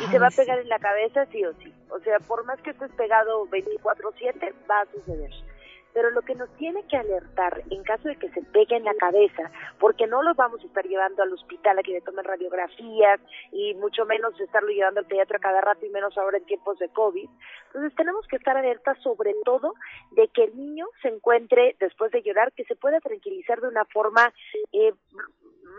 Y Ay, se va a sí. pegar en la cabeza sí o sí. O sea, por más que estés pegado 24/7, va a suceder. Pero lo que nos tiene que alertar en caso de que se pegue en la cabeza, porque no lo vamos a estar llevando al hospital a que le tomen radiografías y mucho menos estarlo llevando al pediatra cada rato y menos ahora en tiempos de COVID. Entonces tenemos que estar alertas sobre todo de que el niño se encuentre después de llorar, que se pueda tranquilizar de una forma eh,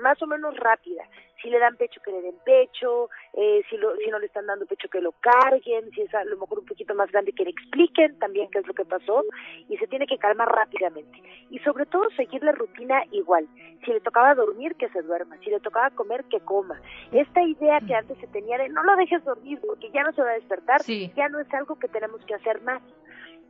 más o menos rápida. Si le dan pecho, que le den pecho, eh, si, lo, si no le están dando pecho, que lo carguen, si es a lo mejor un poquito más grande, que le expliquen también qué es lo que pasó y se tiene que calmar rápidamente. Y sobre todo seguir la rutina igual. Si le tocaba dormir, que se duerma. Si le tocaba comer, que coma. Esta idea que antes se tenía de no lo dejes dormir porque ya no se va a despertar, ya no es algo que tenemos que hacer más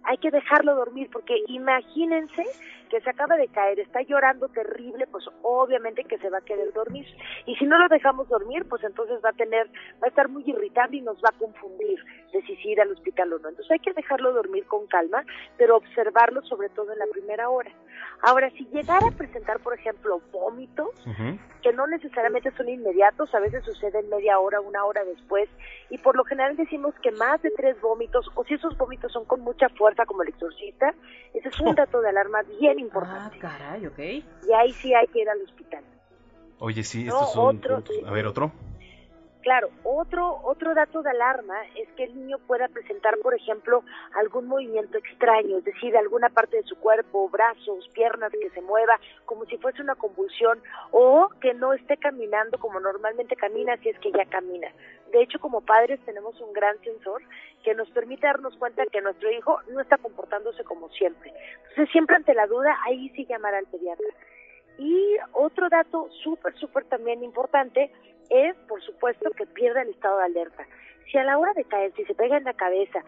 hay que dejarlo dormir porque imagínense que se acaba de caer, está llorando terrible, pues obviamente que se va a querer dormir. Y si no lo dejamos dormir, pues entonces va a tener, va a estar muy irritable y nos va a confundir de si ir al hospital o no. Entonces hay que dejarlo dormir con calma, pero observarlo sobre todo en la primera hora. Ahora, si llegara a presentar, por ejemplo, vómitos, que no necesariamente son inmediatos, a veces suceden media hora, una hora después, y por lo general decimos que más de tres vómitos, o si esos vómitos son con mucha fuerza como el exorcista, ese es un dato de alarma bien importante. Ah, caray, ok. Y ahí sí hay que ir al hospital. Oye, sí, No, estos son otro- puntos. A ver, otro. Claro, otro, otro dato de alarma es que el niño pueda presentar, por ejemplo, algún movimiento extraño, es decir, alguna parte de su cuerpo, brazos, piernas que se mueva como si fuese una convulsión o que no esté caminando como normalmente camina si es que ya camina. De hecho, como padres tenemos un gran sensor que nos permite darnos cuenta que nuestro hijo no está comportándose como siempre. Entonces, siempre ante la duda, ahí sí llamar al pediatra. Y otro dato súper, súper también importante es, por supuesto, que pierda el estado de alerta. Si a la hora de caer, si se pega en la cabeza,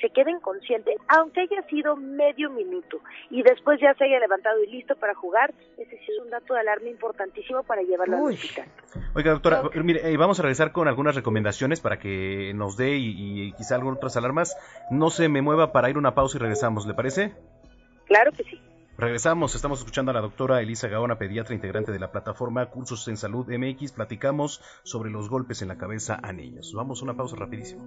se queda inconsciente, aunque haya sido medio minuto, y después ya se haya levantado y listo para jugar, ese sí es un dato de alarma importantísimo para llevarlo al hospital. Oiga, doctora, mire, eh, vamos a regresar con algunas recomendaciones para que nos dé y, y quizá algunas otras alarmas. No se me mueva para ir a una pausa y regresamos, ¿le parece? Claro que sí. Regresamos, estamos escuchando a la doctora Elisa Gaona, pediatra integrante de la plataforma Cursos en Salud MX. Platicamos sobre los golpes en la cabeza a niños. Vamos a una pausa rapidísimo.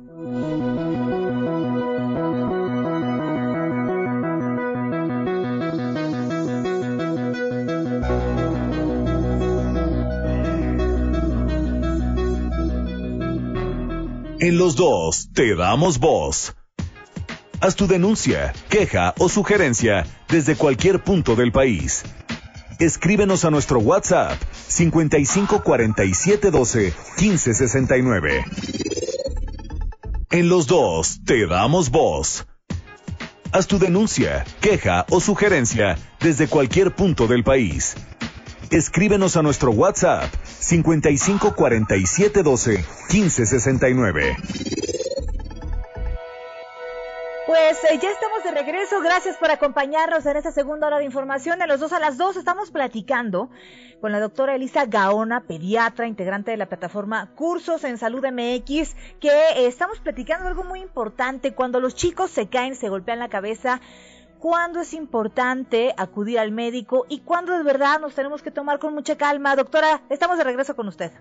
En los dos te damos voz. Haz tu denuncia, queja o sugerencia desde cualquier punto del país. Escríbenos a nuestro WhatsApp 55 47 12 15 69. En los dos te damos voz. Haz tu denuncia, queja o sugerencia desde cualquier punto del país. Escríbenos a nuestro WhatsApp 55 47 12 15 69. Pues eh, ya estamos de regreso. Gracias por acompañarnos en esta segunda hora de información. En los dos a las dos estamos platicando con la doctora Elisa Gaona, pediatra, integrante de la plataforma Cursos en Salud MX, que eh, estamos platicando algo muy importante. Cuando los chicos se caen, se golpean la cabeza, cuándo es importante acudir al médico y cuándo de verdad nos tenemos que tomar con mucha calma. Doctora, estamos de regreso con usted.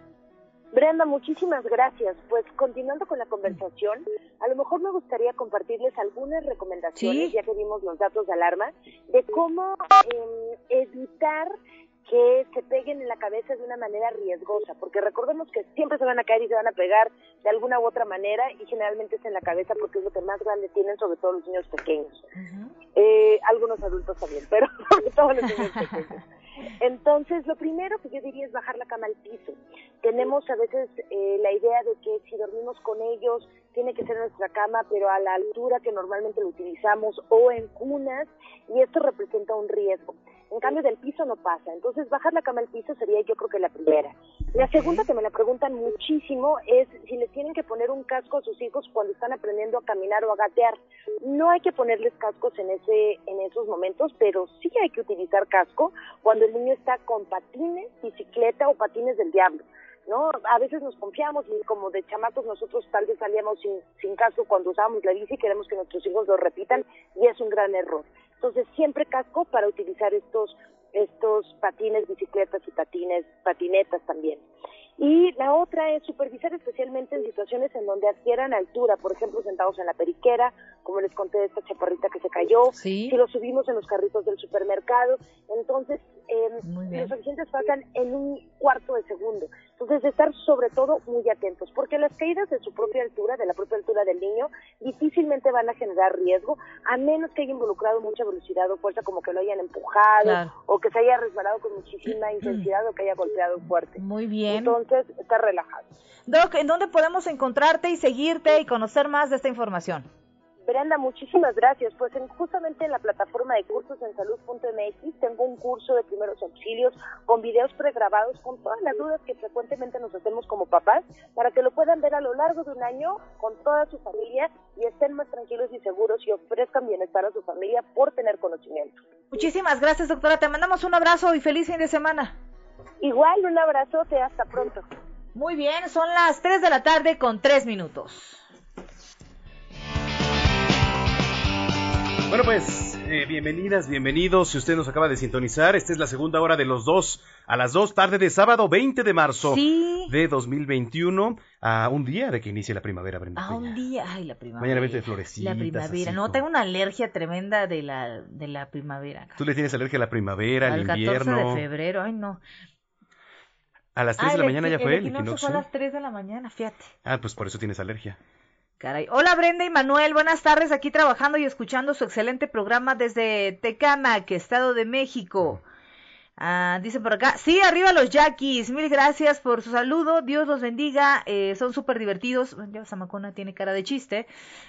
Brenda, muchísimas gracias. Pues continuando con la conversación, a lo mejor me gustaría compartirles algunas recomendaciones, ya que vimos los datos de alarma, de cómo eh, evitar que se peguen en la cabeza de una manera riesgosa, porque recordemos que siempre se van a caer y se van a pegar de alguna u otra manera y generalmente es en la cabeza porque es lo que más grande tienen, sobre todo los niños pequeños. eh, algunos adultos también, pero sobre todo los niños pequeños. Entonces, lo primero que yo diría es bajar la cama al piso. Tenemos a veces eh, la idea de que si dormimos con ellos, tiene que ser nuestra cama, pero a la altura que normalmente lo utilizamos o en cunas, y esto representa un riesgo. En cambio, del piso no pasa. Entonces, bajar la cama al piso sería yo creo que la primera. La segunda que me la preguntan muchísimo es si les tienen que poner un casco a sus hijos cuando están aprendiendo a caminar o a gatear. No hay que ponerles cascos en ese en esos momentos, pero sí hay que utilizar casco cuando el niño está con patines, bicicleta o patines del diablo. ¿No? A veces nos confiamos y como de chamacos nosotros tal vez salíamos sin, sin casco cuando usábamos la bici y queremos que nuestros hijos lo repitan y es un gran error. Entonces siempre casco para utilizar estos estos patines, bicicletas y patines, patinetas también. Y la otra es supervisar especialmente en situaciones en donde adquieran altura, por ejemplo, sentados en la periquera, como les conté de esta chaparrita que se cayó, si lo subimos en los carritos del supermercado, entonces eh, los accidentes pasan en un cuarto de segundo. Entonces, estar sobre todo muy atentos, porque las caídas de su propia altura, de la propia altura del niño, difícilmente van a generar riesgo, a menos que haya involucrado mucha velocidad o fuerza, como que lo hayan empujado, o que se haya resbalado con muchísima intensidad, o que haya golpeado fuerte. Muy bien. Entonces, estar relajado. Doc, ¿en dónde podemos encontrarte y seguirte y conocer más de esta información? Brenda, muchísimas gracias. Pues en, justamente en la plataforma de cursos en salud.mx tengo un curso de primeros auxilios con videos pregrabados con todas las dudas que frecuentemente nos hacemos como papás para que lo puedan ver a lo largo de un año con toda su familia y estén más tranquilos y seguros y ofrezcan bienestar a su familia por tener conocimiento. Muchísimas gracias, doctora. Te mandamos un abrazo y feliz fin de semana. Igual, un abrazote. Hasta pronto. Muy bien, son las 3 de la tarde con 3 minutos. Bueno, pues eh, bienvenidas, bienvenidos. Si usted nos acaba de sintonizar, esta es la segunda hora de los dos a las dos tarde de sábado 20 de marzo de 2021, a un día de que inicie la primavera, Brenda. A un día, ay, la primavera. Mañana 20 de florecitas. La primavera. No, como- tengo una alergia tremenda de la, de la primavera. Tú le tienes alergia a la primavera, al, Al 14 invierno. de febrero, ay no. A las 3 Ah, de la mañana ya fue el equinoccio equinoccio. fue a las 3 de la mañana, fíjate. Ah, pues por eso tienes alergia. Caray. Hola Brenda y Manuel, buenas tardes, aquí trabajando y escuchando su excelente programa desde Tecamac, Estado de México. Ah, dice por acá, sí, arriba los yaquis, mil gracias por su saludo, Dios los bendiga, eh, son súper divertidos, Bueno, ya Zamacona tiene cara de chiste,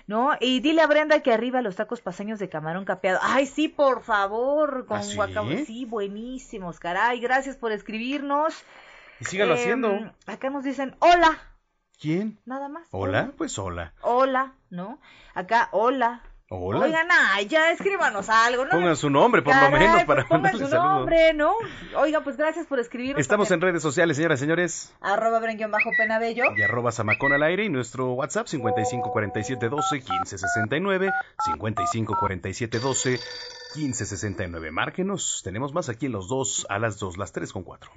¿no? Y dile a Brenda que arriba los tacos paseños de camarón capeado, ay sí, por favor, con ¿Ah, sí? guacamole, sí, buenísimos, caray, gracias por escribirnos. Y sígalo Em, haciendo. Acá nos dicen, hola, ¿Quién? nada más. Hola, pues hola. Hola, ¿no? Acá, hola. Hola. Oigan, ay, ya escríbanos algo, ¿no? Pongan su nombre, por lo menos, pues para pongan mandarle su nombre, ¿no? Oiga, pues gracias por escribirnos. Estamos en redes sociales, señoras y señores. Arroba bajo penabello. Y arroba Samacón al aire y nuestro WhatsApp 55 47 12 15 69 55 47 12 15 69. Márquenos, tenemos más aquí en los dos a las dos, las tres con cuatro.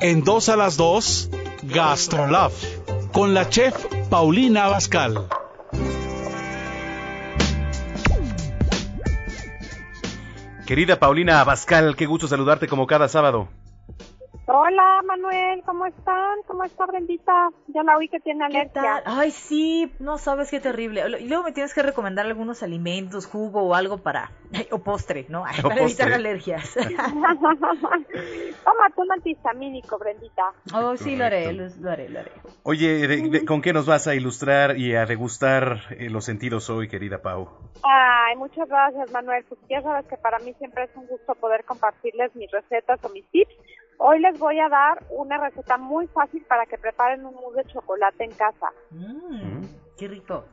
En dos a las dos, Gastrolab, con la chef Paulina Abascal. Querida Paulina Abascal, qué gusto saludarte como cada sábado. Hola Manuel, ¿cómo están? ¿Cómo está Brendita? Ya la oí que tiene ¿Qué alergia. tal? Ay, sí, no sabes qué terrible. Y luego me tienes que recomendar algunos alimentos, jugo o algo para. o postre, ¿no? Ay, O para evitar alergias. Tómate un antihistamínico, Brendita. oh, sí, lo haré, lo, lo haré, lo haré. Oye, de- de- ¿con qué nos vas a ilustrar y a degustar eh, los sentidos hoy, querida Pau? Ay, muchas gracias Manuel. Pues ya sabes que para mí siempre es un gusto poder compartirles mis recetas o mis tips. Hoy les voy a dar una receta muy fácil para que preparen un mousse de chocolate en casa. Mm, qué rico.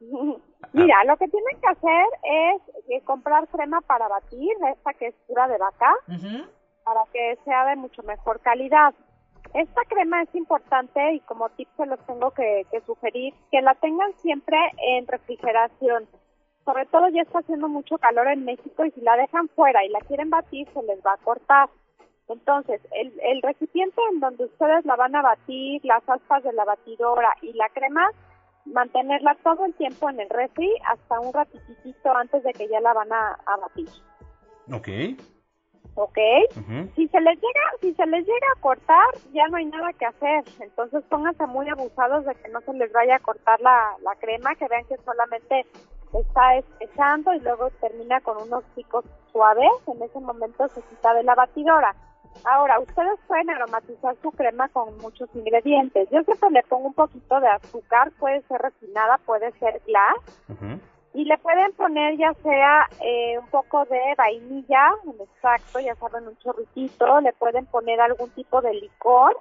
Mira, lo que tienen que hacer es eh, comprar crema para batir, esta que es pura de vaca, para que sea de mucho mejor calidad. Esta crema es importante y como tip se los tengo que, que sugerir que la tengan siempre en refrigeración. Sobre todo ya está haciendo mucho calor en México y si la dejan fuera y la quieren batir se les va a cortar. Entonces, el, el recipiente en donde ustedes la van a batir, las aspas de la batidora y la crema, mantenerla todo el tiempo en el refri hasta un ratitito antes de que ya la van a, a batir. Ok. ¿Ok? Si se les llega, si se les llega a cortar, ya no hay nada que hacer. Entonces pónganse muy abusados de que no se les vaya a cortar la, la crema, que vean que solamente está espesando y luego termina con unos picos suaves. En ese momento se quita de la batidora. Ahora, ustedes pueden aromatizar su crema con muchos ingredientes. Yo siempre le pongo un poquito de azúcar, puede ser refinada, puede ser glass. Y le pueden poner ya sea eh, un poco de vainilla, un extracto, ya saben, un chorritito. Le pueden poner algún tipo de licor,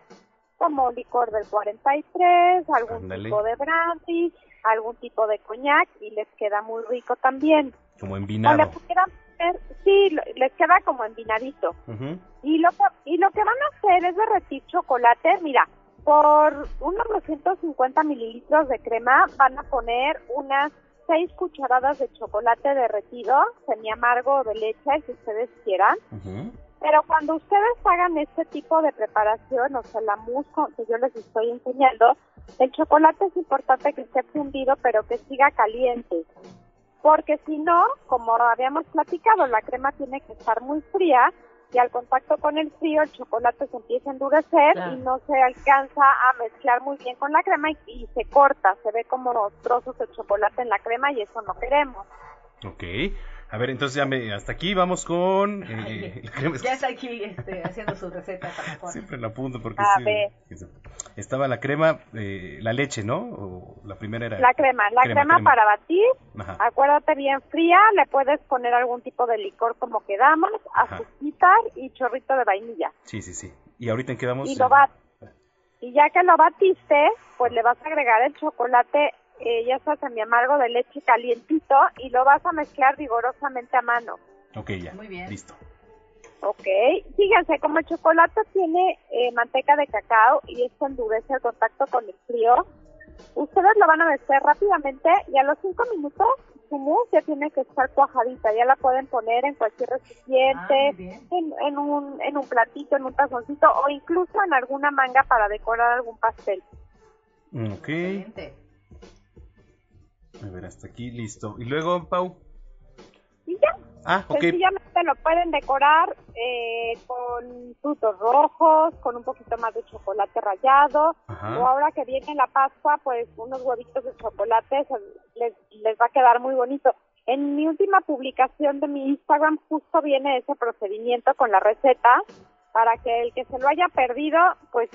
como licor del 43, algún tipo de brandy, algún tipo de coñac y les queda muy rico también. Como O le envinado. pudieran poner, sí, les queda como envinadito. Ujú. Y lo que, y lo que van a hacer es derretir chocolate. Mira, por unos 250 mililitros de crema van a poner unas 6 cucharadas de chocolate derretido, semi amargo o de leche, el que ustedes quieran. Pero cuando ustedes hagan este tipo de preparación, o sea, la mousse que yo les estoy enseñando, el chocolate es importante que esté fundido, pero que siga caliente. Porque si no, como habíamos platicado, la crema tiene que estar muy fría y al contacto con el frío el chocolate se empieza a endurecer Claro. y no se alcanza a mezclar muy bien con la crema y, y se corta, se ve como trozos de chocolate en la crema y eso no queremos. Ok. A ver, entonces ya me, hasta aquí vamos con... eh, la crema. Ya está aquí este, haciendo su receta para. Siempre la apunto porque A sí, ver. Estaba la crema, eh, la leche, ¿no? O la primera era... La crema, la crema, para batir, Ajá. acuérdate bien fría, le puedes poner algún tipo de licor como quedamos, Ajá. azuquita y chorrito de vainilla. Sí, sí, sí. ¿Y ahorita en qué vamos? Y lo bat y ya que lo batiste, pues le vas a agregar el chocolate, eh, ya sea semi amargo de leche calientito y lo vas a mezclar vigorosamente a mano. Ok, ya. Muy bien. Listo. Ok, fíjense, como el chocolate tiene eh, manteca de cacao y esto endurece el contacto con el frío, ustedes lo van a mezclar rápidamente y a los cinco minutos su mousse ya tiene que estar cuajadita, ya la pueden poner en cualquier recipiente, en, en un, en un platito, en un tazoncito o incluso en alguna manga para decorar algún pastel. Ok. A ver, hasta aquí, listo. Y luego, Pau. Y ya, Ah, ok. sencillamente lo pueden decorar eh, con frutos rojos, con un poquito más de chocolate rallado, Ajá. o ahora que viene la Pascua, pues unos huevitos de chocolate se- les, les va a quedar muy bonito. En mi última publicación de mi Instagram justo viene ese procedimiento con la receta para que el que se lo haya perdido, pues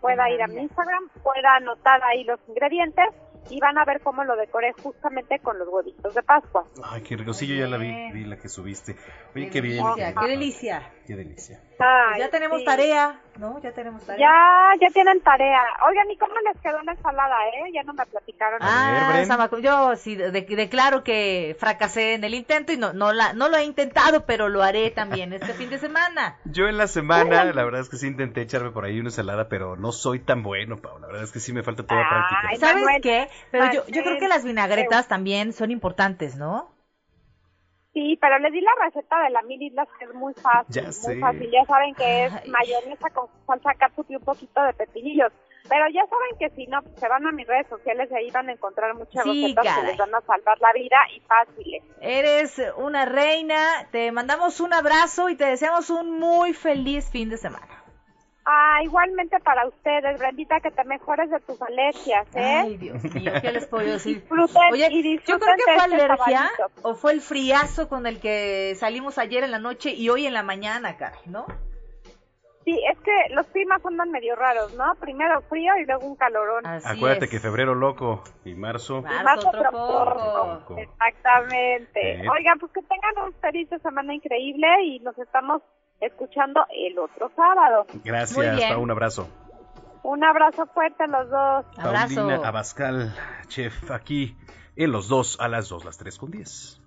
pueda ir a mi Instagram, pueda anotar ahí los ingredientes y van a ver cómo lo decoré justamente con los huevitos de Pascua. Ay, qué rico. Sí, yo ya la vi, vi la que subiste. Oye, qué, bien. delicia, qué delicia. Qué delicia. Ay, ya tenemos sí. tarea, ¿no? Ya tenemos tarea. Ya, ya tienen tarea. Oigan, ¿y cómo les quedó la ensalada, eh? Ya no me platicaron. Ah, Samacu- yo sí de- declaro que fracasé en el intento y no no la no lo he intentado, pero lo haré también este fin de semana. Yo en la semana, la verdad es que sí intenté echarme por ahí una ensalada, pero no soy tan bueno, Pau. La verdad es que sí me falta toda práctica. ¿Sabes qué? Pero yo, yo creo que las vinagretas también son importantes, ¿no? Sí, pero les di la receta de la mil islas que es muy fácil. Ya muy sé. fácil. Ya saben que es mayonesa con salsa catsup y un poquito de pepinillos. Pero ya saben que si no, pues, se van a mis redes sociales y ahí van a encontrar muchas Sí, recetas que caray. les van a salvar la vida y fáciles. Eres una reina, te mandamos un abrazo y te deseamos un muy feliz fin de semana. Ah, igualmente para ustedes, Brendita, que te mejores de tus alergias, ¿eh? Ay, Dios mío, ¿qué les puedo decir? Disfruten Oye, y yo creo que fue este alergia o fue el friazo con el que salimos ayer en la noche y hoy en la mañana, caray, ¿no? Sí, es que los climas andan medio raros, ¿no? Primero frío y luego un calorón. Acuérdate que febrero loco y marzo. Marzo tramposo. Exactamente. Eh. Oigan, pues que tengan un feliz de semana increíble y nos estamos escuchando el otro sábado. Gracias, un abrazo. Un abrazo fuerte a los dos. Paulina Abascal, chef, aquí en los dos a las dos, las tres con diez.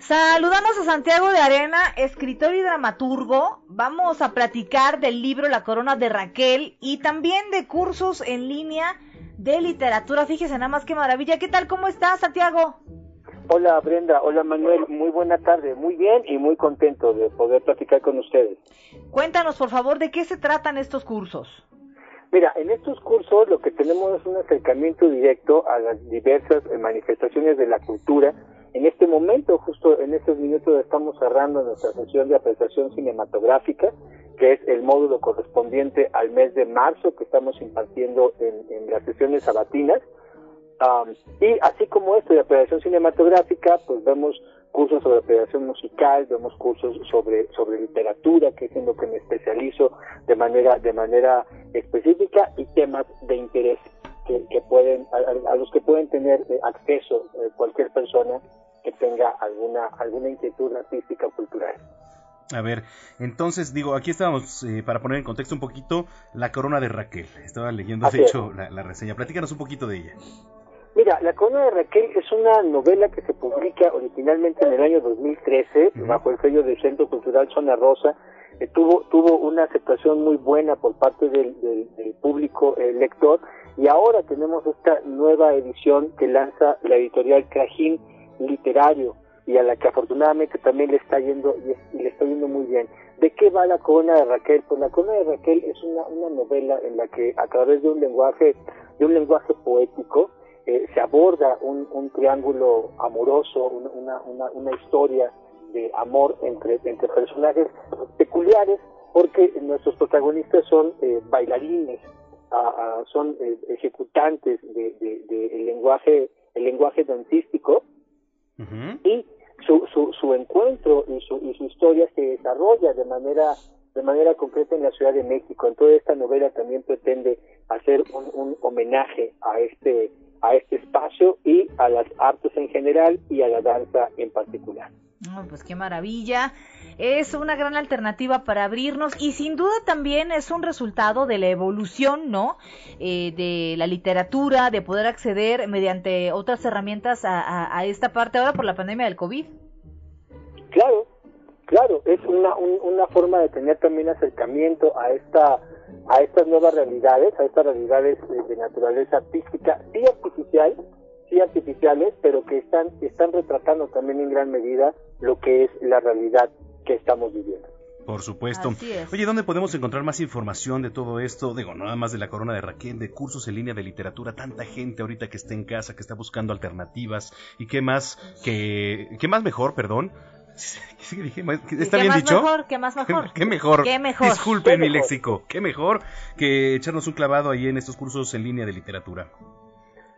Saludamos a Santiago de Arena, escritor y dramaturgo. Vamos a platicar del libro La Corona de Raquel y también de cursos en línea de literatura. Fíjese nada más qué maravilla. ¿Qué tal? ¿Cómo estás, Santiago? Hola Brenda, hola Manuel, muy buena tarde, muy bien y muy contento de poder platicar con ustedes. Cuéntanos, por favor, de qué se tratan estos cursos. Mira, en estos cursos lo que tenemos es un acercamiento directo a las diversas eh, manifestaciones de la cultura. En este momento, justo en estos minutos, estamos cerrando nuestra sesión de apreciación cinematográfica, que es el módulo correspondiente al mes de marzo que estamos impartiendo en, las sesiones sabatinas. Um, y así como esto de apreciación cinematográfica, pues vemos cursos sobre apreciación musical, vemos cursos sobre sobre literatura, que es en lo que me especializo de manera de manera específica y temas de interés que, que pueden a, a- a los que pueden tener eh, acceso eh, cualquier persona que tenga alguna alguna inquietud artística o cultural. A ver, entonces digo, aquí estábamos, eh, para poner en contexto un poquito, La Corona de Raquel. Estaba leyendo, Así de hecho, la, la reseña. Platícanos un poquito de ella. Mira, La Corona de Raquel es una novela que se publica originalmente en el año 2013 bajo el sello del Centro Cultural Zona Rosa. Eh, tuvo tuvo una aceptación muy buena por parte del, del- del público eh, lector y ahora tenemos esta nueva edición que lanza la editorial Crajín Literario y a la que afortunadamente también le está yendo y, le está yendo muy bien. ¿De qué va la corona de Raquel? Pues la corona de Raquel es una, una novela en la que a través de un lenguaje de un lenguaje poético eh, se aborda un, un triángulo amoroso, una, una, una, historia de amor entre, entre personajes peculiares, porque nuestros protagonistas son eh, bailarines, ah, son eh, ejecutantes de, de- de lenguaje el lenguaje dancístico y su, su, su encuentro y su, y su historia se desarrolla de manera de manera concreta en la Ciudad de México. En toda esta novela también pretende hacer un, un homenaje a este a este espacio y a las artes en general y a la danza en particular. No, pues qué maravilla. Es una gran alternativa para abrirnos y sin duda también es un resultado de la evolución, ¿no? Eh, de la literatura, de poder acceder mediante otras herramientas a, esta parte ahora por la pandemia del COVID. Claro, claro, es una, un- una forma de tener también acercamiento a esta a estas nuevas realidades, a estas realidades de naturaleza artística, sí artificial, sí artificiales, pero que están están retratando también en gran medida lo que es la realidad que estamos viviendo. Por supuesto. Oye, ¿dónde podemos encontrar más información de todo esto? Digo, nada más de la corona de Raquel, de cursos en línea de literatura, tanta gente ahorita que está en casa, que está buscando alternativas. ¿Y qué más? que ¿Qué más mejor, perdón? ¿Está ¿Qué bien dicho? mejor? ¿Qué más mejor? ¿Qué mejor? ¿Qué mejor? Disculpen ¿Qué mi mejor? léxico. ¿Qué mejor que echarnos un clavado ahí en estos cursos en línea de literatura?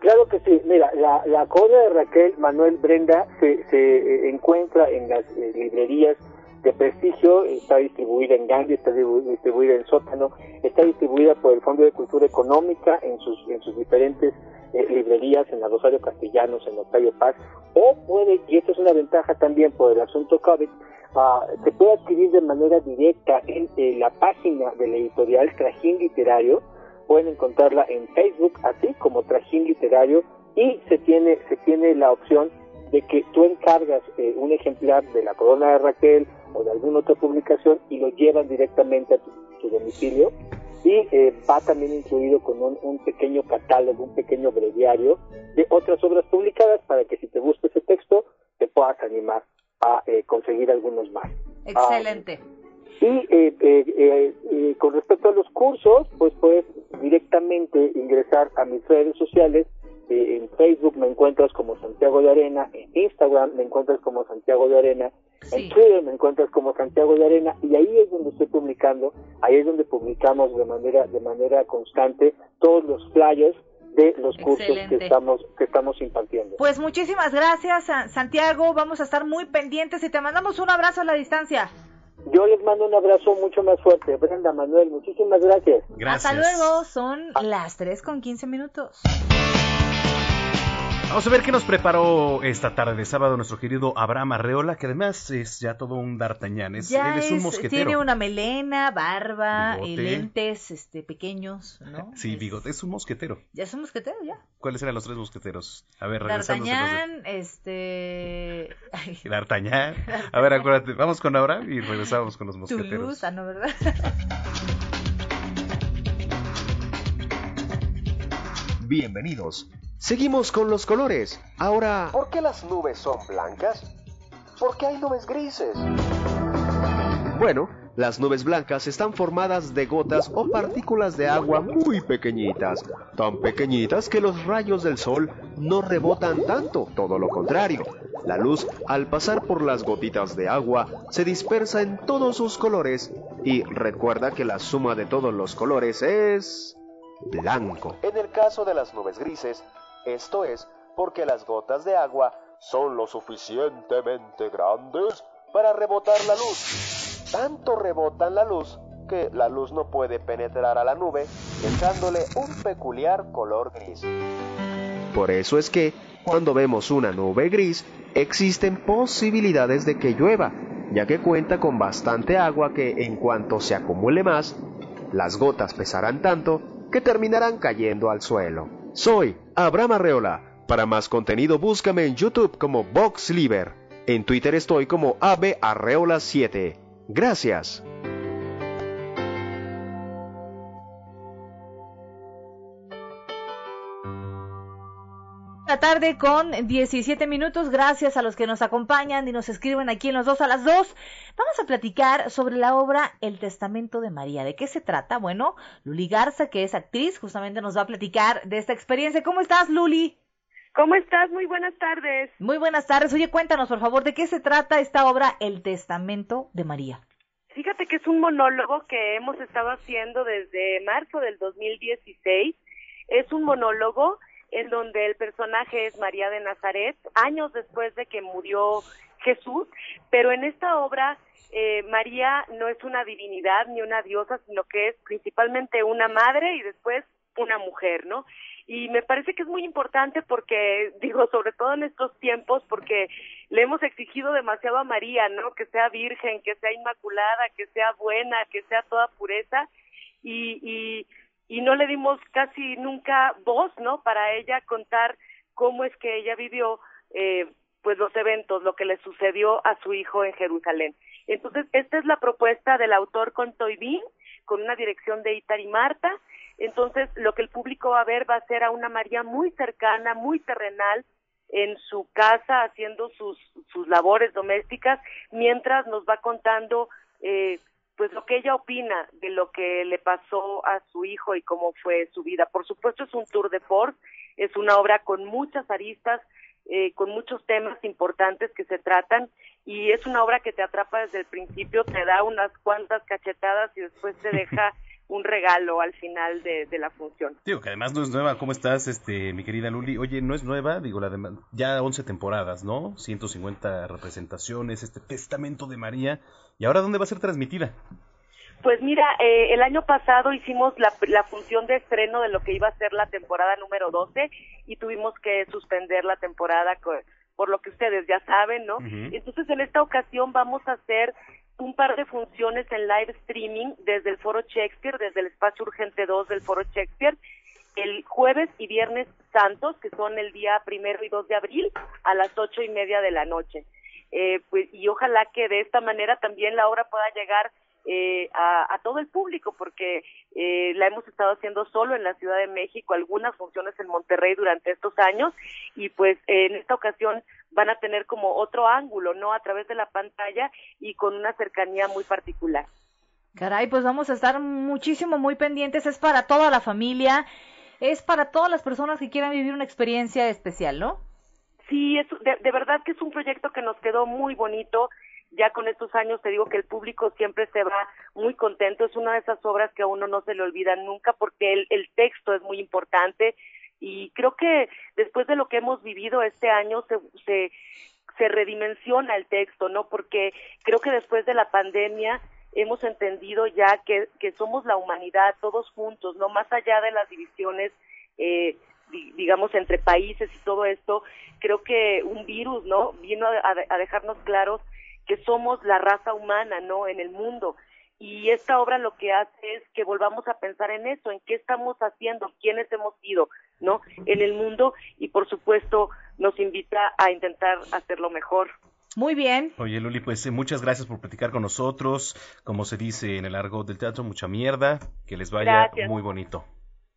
Claro que sí. Mira, la, la corona de Raquel Manuel Brenda se, se eh, encuentra en las eh, librerías de prestigio, está distribuida en Gandhi, está distribu- distribuida en Sótano, está distribuida por el Fondo de Cultura Económica en sus, en sus diferentes eh, librerías, en la Rosario Castellanos, en Octavio Paz, o puede, y esto es una ventaja también por el asunto COVID, ah, se puede adquirir de manera directa en eh, la página de la editorial Trajín Literario, pueden encontrarla en Facebook así como Trajín Literario y se tiene se tiene la opción de que tú encargas eh, un ejemplar de la Corona de Raquel o de alguna otra publicación y lo llevan directamente a tu, tu domicilio y eh, va también incluido con un, un pequeño catálogo, un pequeño breviario de otras obras publicadas para que si te gusta ese texto te puedas animar a eh, conseguir algunos más. Excelente. Y eh, eh, eh, eh, con respecto a los cursos, pues puedes directamente ingresar a mis redes sociales, este, en Facebook me encuentras como Santiago de Arena, en Instagram me encuentras como Santiago de Arena, en Twitter me encuentras como Santiago de Arena y ahí es donde estoy publicando, ahí es donde publicamos de manera de manera constante todos los flyers de los cursos que estamos que estamos impartiendo. Pues muchísimas gracias, Santiago. Vamos a estar muy pendientes y te mandamos un abrazo a la distancia. Yo les mando un abrazo mucho más fuerte. Brenda Manuel, muchísimas gracias. Hasta luego, son las 3 con 15 minutos. Vamos a ver qué nos preparó esta tarde de sábado nuestro querido Abraham Arreola, que además es ya todo un d'Artagnan. Es, ya él es un mosquetero. Tiene una melena, barba, y lentes este, pequeños, ¿no? Sí, bigote. Es un mosquetero. Ya es un mosquetero, ya. ¿Cuáles eran los tres mosqueteros? A ver, D'Artagnan, este... D'Artagnan. A ver, acuérdate. Vamos con Abraham y regresamos con los mosqueteros. Toulouse, ah, ¿no, verdad? Bienvenidos. Seguimos con los colores. Ahora, ¿por qué las nubes son blancas? ¿Por qué hay nubes grises? Bueno, las nubes blancas están formadas de gotas o partículas de agua muy pequeñitas, tan pequeñitas que los rayos del sol no rebotan tanto, todo lo contrario. La luz, al pasar por las gotitas de agua, se dispersa en todos sus colores y recuerda que la suma de todos los colores es blanco. En el caso de las nubes grises, esto es porque las gotas de agua son lo suficientemente grandes para rebotar la luz. Tanto rebotan la luz que la luz no puede penetrar a la nube, dejándole un peculiar color gris. Por eso es que, cuando vemos una nube gris, existen posibilidades de que llueva, ya que cuenta con bastante agua que en cuanto se acumule más, las gotas pesarán tanto que terminarán cayendo al suelo. Soy Abraham Arreola. Para más contenido búscame en YouTube como VoxLiver. En Twitter estoy como Arreola 7 Gracias. La tarde con 17 minutos. Gracias a los que nos acompañan y nos escriben aquí en los dos a las dos. Vamos a platicar sobre la obra El Testamento de María. ¿De qué se trata? Bueno, Luli Garza, que es actriz, justamente nos va a platicar de esta experiencia. ¿Cómo estás, Luli? ¿Cómo estás? Muy buenas tardes. Muy buenas tardes. Oye, cuéntanos, por favor, ¿de qué se trata esta obra El Testamento de María? Fíjate que es un monólogo que hemos estado haciendo desde marzo del 2016. Es un monólogo en donde el personaje es María de Nazaret, años después de que murió Jesús, pero en esta obra eh, María no es una divinidad ni una diosa, sino que es principalmente una madre y después una mujer, ¿no? Y me parece que es muy importante porque, digo, sobre todo en estos tiempos, porque le hemos exigido demasiado a María, ¿no? Que sea virgen, que sea inmaculada, que sea buena, que sea toda pureza. Y, y y no le dimos casi nunca voz, ¿no? Para ella contar cómo es que ella vivió eh, pues los eventos, lo que le sucedió a su hijo en Jerusalén. Entonces, esta es la propuesta del autor con Toibín, con una dirección de Itar y Marta. Entonces, lo que el público va a ver va a ser a una María muy cercana, muy terrenal, en su casa haciendo sus, sus labores domésticas, mientras nos va contando eh, pues lo que ella opina de lo que le pasó a su hijo y cómo fue su vida. Por supuesto es un tour de force, es una obra con muchas aristas, eh, con muchos temas importantes que se tratan y es una obra que te atrapa desde el principio, te da unas cuantas cachetadas y después te deja un regalo al final de, la función. Digo que además no es nueva, ¿cómo estás, este, mi querida Luli? Oye, no es nueva, digo, la ya 11 temporadas, ¿no? 150 representaciones, este Testamento de María, ¿y ahora dónde va a ser transmitida? Pues mira, eh, el año pasado hicimos la, la, función de estreno de lo que iba a ser la temporada número 12 y tuvimos que suspender la temporada por lo que ustedes ya saben, ¿no? Entonces en esta ocasión vamos a hacer un par de funciones en live streaming desde el Foro Shakespeare, desde el Espacio Urgente 2 del Foro Shakespeare, el jueves y viernes santos, que son el día primero y 2 de abril, a las ocho y media de la noche. Eh, pues, y ojalá que de esta manera también la obra pueda llegar eh, a, todo el público, porque eh, la hemos estado haciendo solo en la Ciudad de México, algunas funciones en Monterrey durante estos años, y pues en esta ocasión van a tener como otro ángulo, ¿no? A través de la pantalla y con una cercanía muy particular. Caray, pues vamos a estar muchísimo, muy pendientes, es para toda la familia. es para todas las personas que quieran vivir una experiencia especial, ¿no? Sí, es, de, de verdad que es un proyecto que nos quedó muy bonito. Ya con estos años te digo que el público siempre se va muy contento. Es una de esas obras que a uno no se le olvida nunca porque el, el texto es muy importante y creo que después de lo que hemos vivido este año se, se, redimensiona el texto, ¿no? Porque creo que después de la pandemia hemos entendido ya que, somos la humanidad todos juntos, ¿no? Más allá de las divisiones eh, digamos, entre países y todo esto, creo que un virus, ¿no? Vino a, dejarnos claros que somos la raza humana, ¿no? En el mundo. Y esta obra lo que hace es que volvamos a pensar en eso, en qué estamos haciendo, quiénes hemos sido, ¿no? En el mundo y, por supuesto, nos invita a intentar hacerlo mejor. Muy bien. Oye, Luli, pues eh, muchas gracias por platicar con nosotros. Como se dice en el argot del teatro, mucha mierda. Que les vaya Gracias. muy bonito.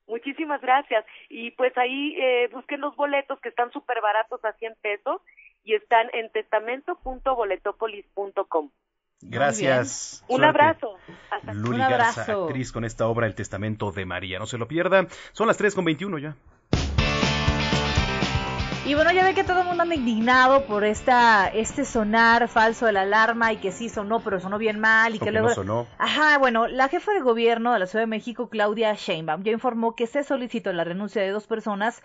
Muchísimas gracias. Y pues ahí eh, busquen los boletos que están súper baratos a 100 pesos y están en testamento.boletopolis.com. Gracias. Un abrazo. Hasta- Luli Un Garza, actriz con esta obra El Testamento de María. No se lo pierdan. Son las 3 con 21 ya. Y bueno, ya ve que todo el mundo anda indignado por esta, este sonar falso de la alarma y que sí sonó, pero sonó bien mal y O que luego... no sonó. Ajá, bueno, la jefa de gobierno de la Ciudad de México, Claudia Sheinbaum, ya informó que se solicitó la renuncia de dos personas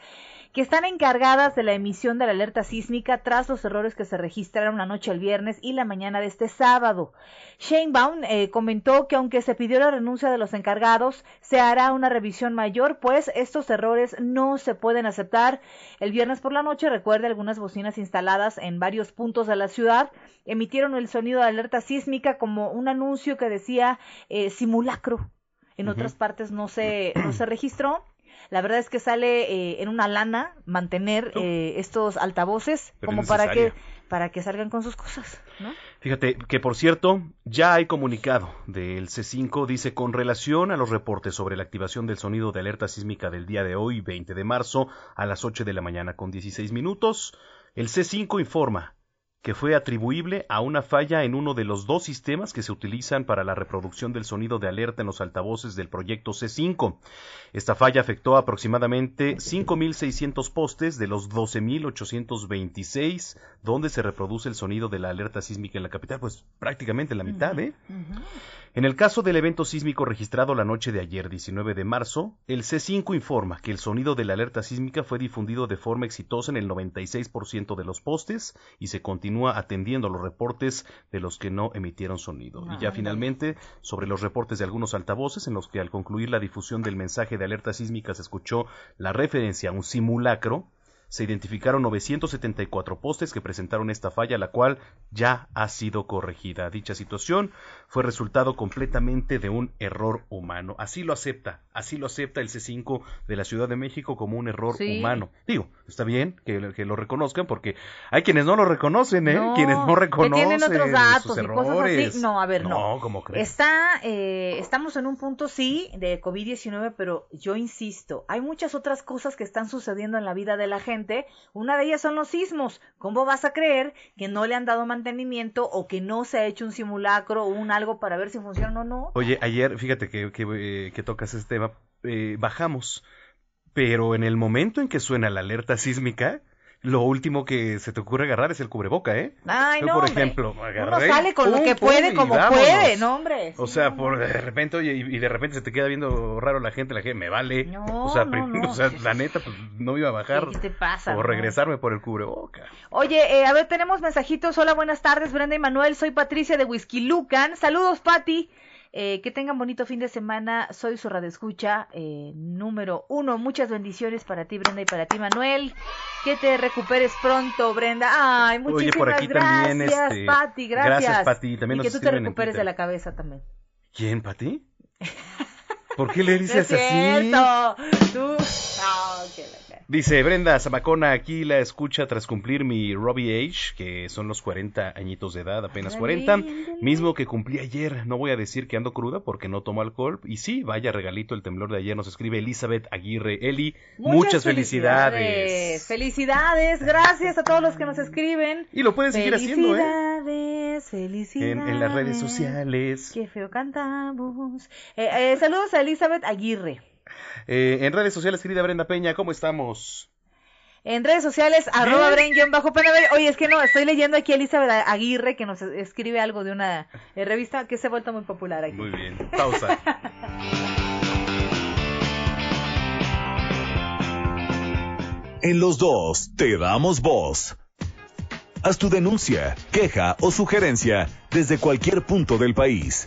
que están encargadas de la emisión de la alerta sísmica tras los errores que se registraron la noche del viernes y la mañana de este sábado. Sheinbaum eh, comentó que aunque se pidió la renuncia de los encargados, se hará una revisión mayor, pues estos errores no se pueden aceptar. El viernes por la noche, recuerde, algunas bocinas instaladas en varios puntos de la ciudad emitieron el sonido de alerta sísmica como un anuncio que decía eh, simulacro. En otras partes no se, no se registró. La verdad es que sale eh, en una lana mantener eh, estos altavoces Pero como para que para que salgan con sus cosas, ¿no? Fíjate que, por cierto, ya hay comunicado del C5, dice, con relación a los reportes sobre la activación del sonido de alerta sísmica del día de hoy, 20 de marzo, a las 8 de la mañana con 16 minutos, el C5 informa que fue atribuible a una falla en uno de los dos sistemas que se utilizan para la reproducción del sonido de alerta en los altavoces del proyecto C5. Esta falla afectó aproximadamente 5.600 postes de los 12.826 donde se reproduce el sonido de la alerta sísmica en la capital, pues prácticamente la mitad, ¿eh? En el caso del evento sísmico registrado la noche de ayer, 19 de marzo, el C5 informa que el sonido de la alerta sísmica fue difundido de forma exitosa en el 96% de los postes y se continúa atendiendo los reportes de los que no emitieron sonido. Y ya finalmente, sobre los reportes de algunos altavoces en los que al concluir la difusión del mensaje de alerta sísmica se escuchó la referencia a un simulacro, se identificaron 974 postes que presentaron esta falla, la cual ya ha sido corregida. Dicha situación fue resultado completamente de un error humano. Así lo acepta, así lo acepta el C5 de la Ciudad de México como un error Sí. humano. Digo, está bien que, que lo reconozcan porque hay quienes no lo reconocen, ¿eh? No, quienes no que reconocen tienen otros datos sus y cosas errores. así. No, a ver, no. No, ¿cómo crees? Está, eh, estamos en un punto sí de COVID-19, pero yo insisto, hay muchas otras cosas que están sucediendo en la vida de la gente. Una de ellas son los sismos. ¿Cómo vas a creer que no le han dado mantenimiento o que no se ha hecho un simulacro o un algo para ver si funciona o no? Oye, ayer, fíjate que, que, eh, que tocas este tema, eh, bajamos, pero en el momento en que suena la alerta sísmica, lo último que se te ocurre agarrar es el cubreboca, ¿eh? Ay, Yo, no, por hombre. ejemplo, Uno agarré. sale con lo que puede, como vámonos. puede, no, hombre. O sea, por de repente, oye, y, y de repente se te queda viendo raro la gente, la gente, me vale. No, o sea, no, prim- no. o sea, la neta, pues no iba a bajar. ¿Qué te pasa, O regresarme por el cubreboca. Oye, eh, a ver, tenemos mensajitos. Hola, buenas tardes, Brenda y Manuel. Soy Patricia de Whisky Lucan. Saludos, Pati. Eh, que tengan bonito fin de semana. Soy su radioescucha eh, número uno. Muchas bendiciones para ti, Brenda, y para ti, Manuel. Que te recuperes pronto, Brenda. Ay, muchísimas Oye, por aquí gracias, también, este, Pati. Gracias. gracias, Pati, también y que tú te recuperes de la cabeza también. ¿Quién, Pati? ¿Por qué le No dices es así? cierto. Tú. No, que la- Dice Brenda Zamacona, aquí la escucha tras cumplir mi Robbie Age, que son los 40 añitos de edad, apenas Ándale, 40, mismo que cumplí ayer. No voy a decir que ando cruda porque no tomo alcohol. Y sí, vaya regalito el temblor de ayer, nos escribe Elizabeth Aguirre. Eli, muchas, felicidades. Felicidades, gracias a todos los que nos escriben. Y lo puedes seguir haciendo, ¿eh? Felicidades, felicidades. En, en las redes sociales. Qué feo cantamos. Eh, eh, saludos a Elizabeth Aguirre. Eh, en redes sociales, querida Brenda Peña, ¿cómo estamos? En redes sociales, arroba bajo Oye, es que no, estoy leyendo aquí a Elizabeth Aguirre que nos escribe algo de una eh, revista que se ha vuelto muy popular aquí. Muy bien, pausa. en los dos te damos voz. Haz tu denuncia, queja o sugerencia desde cualquier punto del país.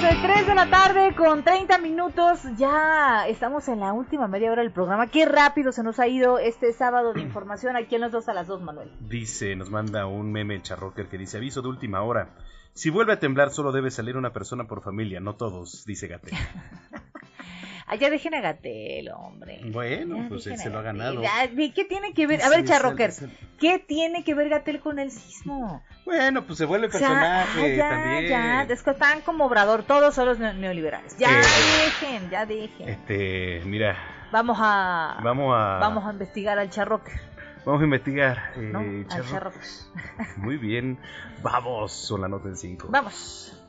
Las 3 eh, de la tarde con 30 minutos. Ya estamos en la última media hora del programa. Qué rápido se nos ha ido este sábado de información aquí en los dos a las dos, Manuel. Dice, nos manda un meme el charrocker que dice aviso de última hora. Si vuelve a temblar solo debe salir una persona por familia, no todos, dice Gate. Allá dejen a Gatel, hombre. Bueno, pues él se lo ha ganado. ¿Qué tiene que ver? A ver, Charrocker, ¿qué tiene que ver Gatel con el sismo? Bueno, pues se vuelve personaje ya, también. Ya, es que están como obrador, todos son los neoliberales. Ya eh, dejen, ya dejen. Este, mira. Vamos a. Vamos a. Vamos a investigar al Charrocker. Vamos a investigar. Eh, no. Muy bien. Vamos, son la nota en 5. Vamos.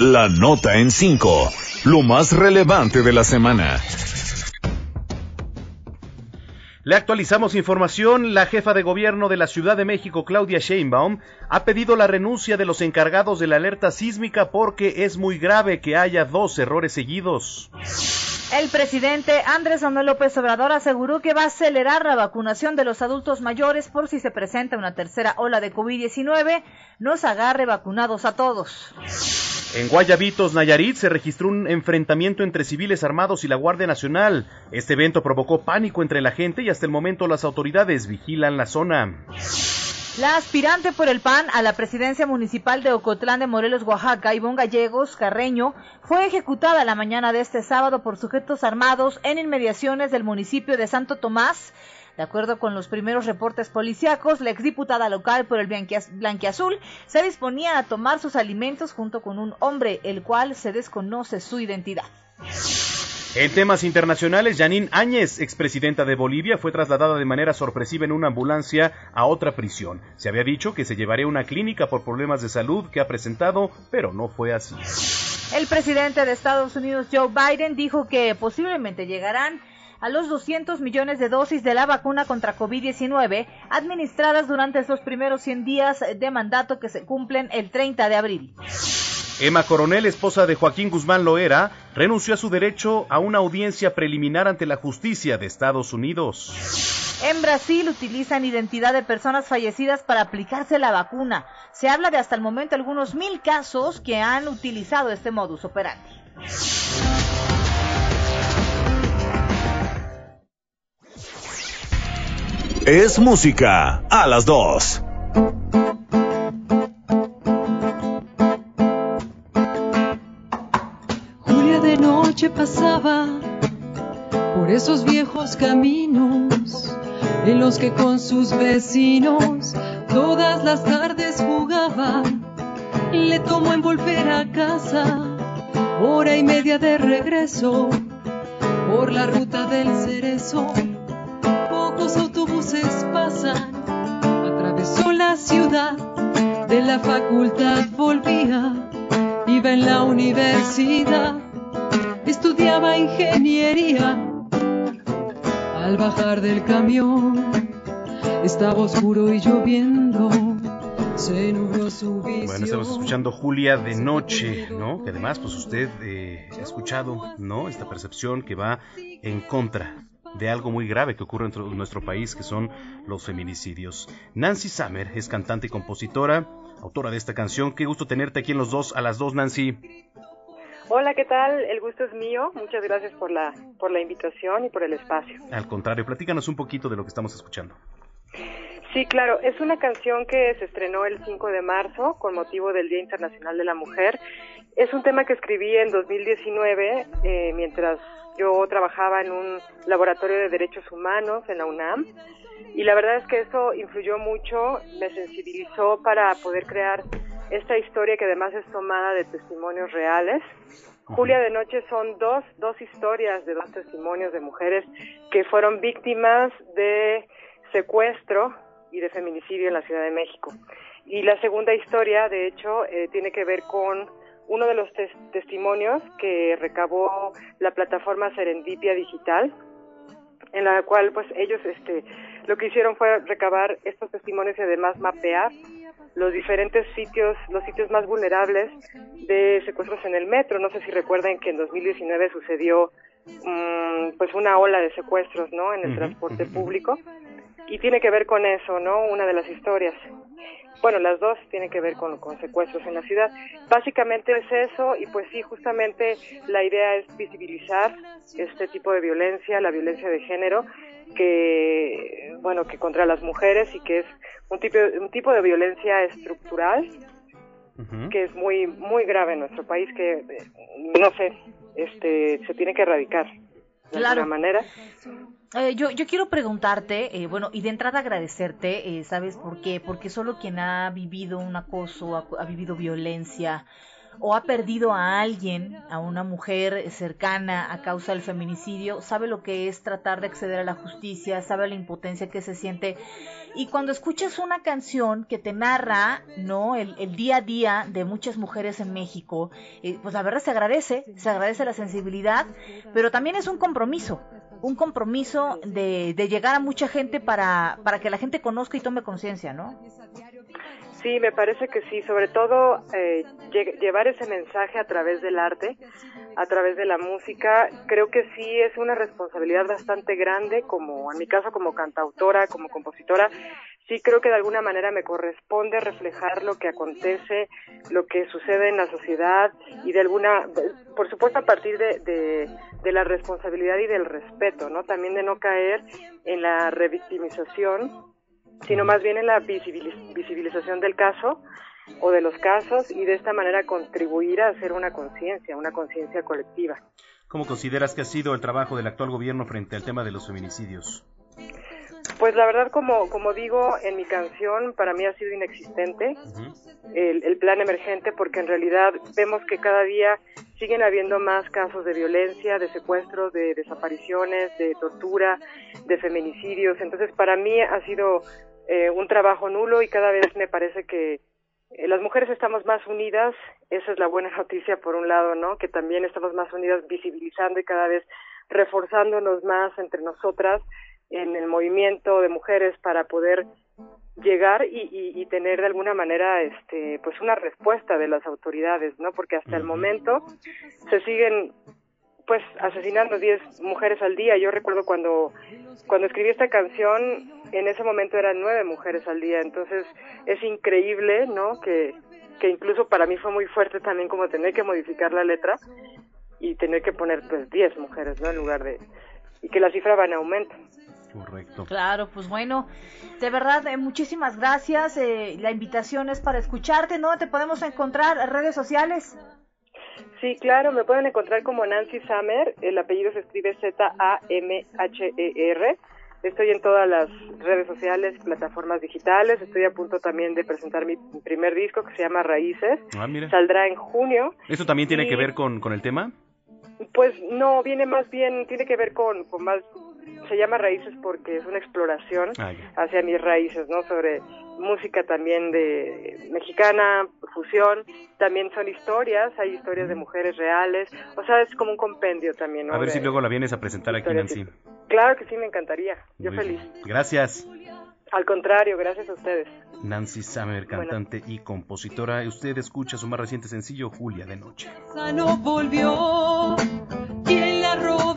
La nota en 5. Lo más relevante de la semana. Le actualizamos información. La jefa de gobierno de la Ciudad de México, Claudia Sheinbaum, ha pedido la renuncia de los encargados de la alerta sísmica porque es muy grave que haya dos errores seguidos. El presidente Andrés Manuel López Obrador aseguró que va a acelerar la vacunación de los adultos mayores por si se presenta una tercera ola de COVID-19, nos agarre vacunados a todos. En Guayabitos, Nayarit, se registró un enfrentamiento entre civiles armados y la Guardia Nacional. Este evento provocó pánico entre la gente y hasta el momento las autoridades vigilan la zona. La aspirante por el PAN a la presidencia municipal de Ocotlán de Morelos, Oaxaca, Ivonne Gallegos Carreño, fue ejecutada la mañana de este sábado por sujetos armados en inmediaciones del municipio de Santo Tomás. De acuerdo con los primeros reportes policíacos, la exdiputada local por el Blanquiazul se disponía a tomar sus alimentos junto con un hombre, el cual se desconoce su identidad. En temas internacionales, Janine Áñez, expresidenta de Bolivia, fue trasladada de manera sorpresiva en una ambulancia a otra prisión. Se había dicho que se llevaría a una clínica por problemas de salud que ha presentado, pero no fue así. El presidente de Estados Unidos, Joe Biden, dijo que posiblemente llegarán a los 200 millones de dosis de la vacuna contra COVID-19 administradas durante estos primeros 100 días de mandato que se cumplen el 30 de abril. Emma Coronel, esposa de Joaquín Guzmán Loera, renunció a su derecho a una audiencia preliminar ante la justicia de Estados Unidos. En Brasil utilizan identidad de personas fallecidas para aplicarse la vacuna. Se habla de hasta el momento algunos mil casos que han utilizado este modus operandi. Es música a las dos. Noche pasaba por esos viejos caminos en los que con sus vecinos todas las tardes jugaba. Le tomó en volver a casa, hora y media de regreso por la ruta del cerezo los autobuses pasan, atravesó la ciudad, de la facultad volvía, iba en la universidad, estudiaba ingeniería. Al bajar del camión, estaba oscuro y lloviendo. Se nubló su visión. Bueno, estamos escuchando Julia de noche, ¿no? Que además, pues usted eh, ha escuchado, ¿no? Esta percepción que va en contra de algo muy grave que ocurre en nuestro país, que son los feminicidios. Nancy Summer es cantante y compositora, autora de esta canción. Qué gusto tenerte aquí en los dos, a las dos, Nancy. Hola, ¿qué tal? El gusto es mío. Muchas gracias por la, por la invitación y por el espacio. Al contrario, platícanos un poquito de lo que estamos escuchando. Sí, claro, es una canción que se estrenó el 5 de marzo con motivo del Día Internacional de la Mujer Es un tema que escribí en 2019 eh, mientras yo trabajaba en un laboratorio de derechos humanos en la UNAM y la verdad es que eso influyó mucho, me sensibilizó para poder crear esta historia que además es tomada de testimonios reales. Julia de Noche son dos, dos historias de dos testimonios de mujeres que fueron víctimas de secuestro y de feminicidio en la Ciudad de México. Y la segunda historia, de hecho, eh, tiene que ver con uno de los testimonios que recabó la plataforma Serendipia Digital, en la cual pues ellos este lo que hicieron fue recabar estos testimonios y además mapear los diferentes sitios, los sitios más vulnerables de secuestros en el metro. No sé si recuerdan que en 2019 sucedió mm, pues una ola de secuestros, ¿no? En el transporte público y tiene que ver con eso, ¿no? Una de las historias. Bueno, las dos tienen que ver con, con secuestros en la ciudad. Básicamente es eso y pues sí, justamente la idea es visibilizar este tipo de violencia, la violencia de género, que bueno que contra las mujeres y que es un tipo un tipo de violencia estructural que es muy muy grave en nuestro país que no sé este se tiene que erradicar de alguna manera. Eh, yo, yo quiero preguntarte, eh, bueno, y de entrada agradecerte, eh, ¿sabes por qué? Porque solo quien ha vivido un acoso, ha, vivido violencia o ha perdido a alguien, a una mujer cercana a causa del feminicidio, sabe lo que es tratar de acceder a la justicia, sabe la impotencia que se siente. Y cuando escuchas una canción que te narra, ¿no? El, día a día de muchas mujeres en México, pues la verdad se agradece, se agradece la sensibilidad, pero también es un compromiso un compromiso de, de llegar a mucha gente para, para que la gente conozca y tome conciencia, ¿no? Sí, me parece que sí, sobre todo eh, llevar ese mensaje a través del arte, a través de la música, creo que sí es una responsabilidad bastante grande, como en mi caso como cantautora, como compositora, sí creo que de alguna manera me corresponde reflejar lo que acontece, lo que sucede en la sociedad y de alguna, por supuesto a partir de, de, la responsabilidad y del respeto, ¿no? También de no caer en la revictimización, sino más bien en la visibilización del caso o de los casos y de esta manera contribuir a hacer una conciencia, una conciencia colectiva. ¿Cómo consideras que ha sido el trabajo del actual gobierno frente al tema de los feminicidios? Pues la verdad, como, como digo en mi canción, para mí ha sido inexistente el, el, plan emergente porque en realidad vemos que cada día siguen habiendo más casos de violencia, de secuestros, de desapariciones, de tortura, de feminicidios. Entonces, para mí ha sido eh, un trabajo nulo y cada vez me parece que eh, las mujeres estamos más unidas. Esa es la buena noticia, por un lado, ¿no? Que también estamos más unidas visibilizando y cada vez reforzándonos más entre nosotras en el movimiento de mujeres para poder llegar y, tener de alguna manera este pues una respuesta de las autoridades no porque hasta el momento se siguen pues asesinando 10 mujeres al día yo recuerdo cuando cuando escribí esta canción en ese momento eran nueve mujeres al día entonces es increíble no que que incluso para mí fue muy fuerte también como tener que modificar la letra y tener que poner pues 10 mujeres no en lugar de y que la cifra va en aumento Correcto. Claro, pues bueno, de verdad, eh, muchísimas gracias. Eh, la invitación es para escucharte, ¿no? ¿Te podemos encontrar en redes sociales? Sí, claro, me pueden encontrar como Nancy Summer, el apellido se escribe Z-A-M-H-E-R. Estoy en todas las redes sociales, plataformas digitales. Estoy a punto también de presentar mi primer disco que se llama Raíces. Ah, mira. Saldrá en junio. ¿Eso también tiene que ver con, con el tema? Pues no, viene más bien, tiene que ver con, con más se llama Raíces porque es una exploración ah, hacia mis raíces, ¿no? Sobre música también de mexicana, fusión, también son historias, hay historias de mujeres reales, o sea, es como un compendio también, ¿no? A ver si luego la vienes a presentar aquí, Nancy. Claro que sí, me encantaría, yo feliz. Gracias. Al contrario, gracias a ustedes. Nancy Summer, cantante y compositora. Usted escucha su más reciente sencillo, Julia de Noche. No volvió, ¿quién le ha robado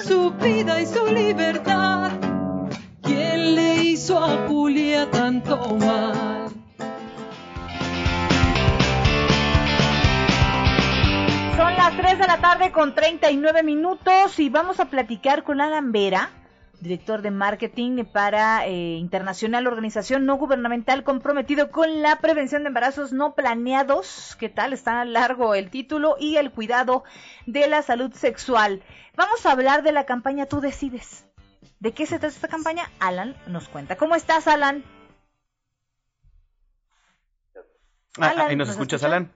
su vida y su libertad. ¿Quién le hizo a Julia tanto mal? Son las 3 de la tarde con 39 minutos y vamos a platicar con Alan Vera director de marketing para eh, Internacional Organización No Gubernamental comprometido con la prevención de embarazos no planeados. ¿Qué tal? Está largo el título y el cuidado de la salud sexual. Vamos a hablar de la campaña Tú decides. ¿De qué se trata esta campaña? Alan nos cuenta. ¿Cómo estás, Alan? Ah, Alan, ¿ahí nos, ¿nos escuchas, escucha? Alan?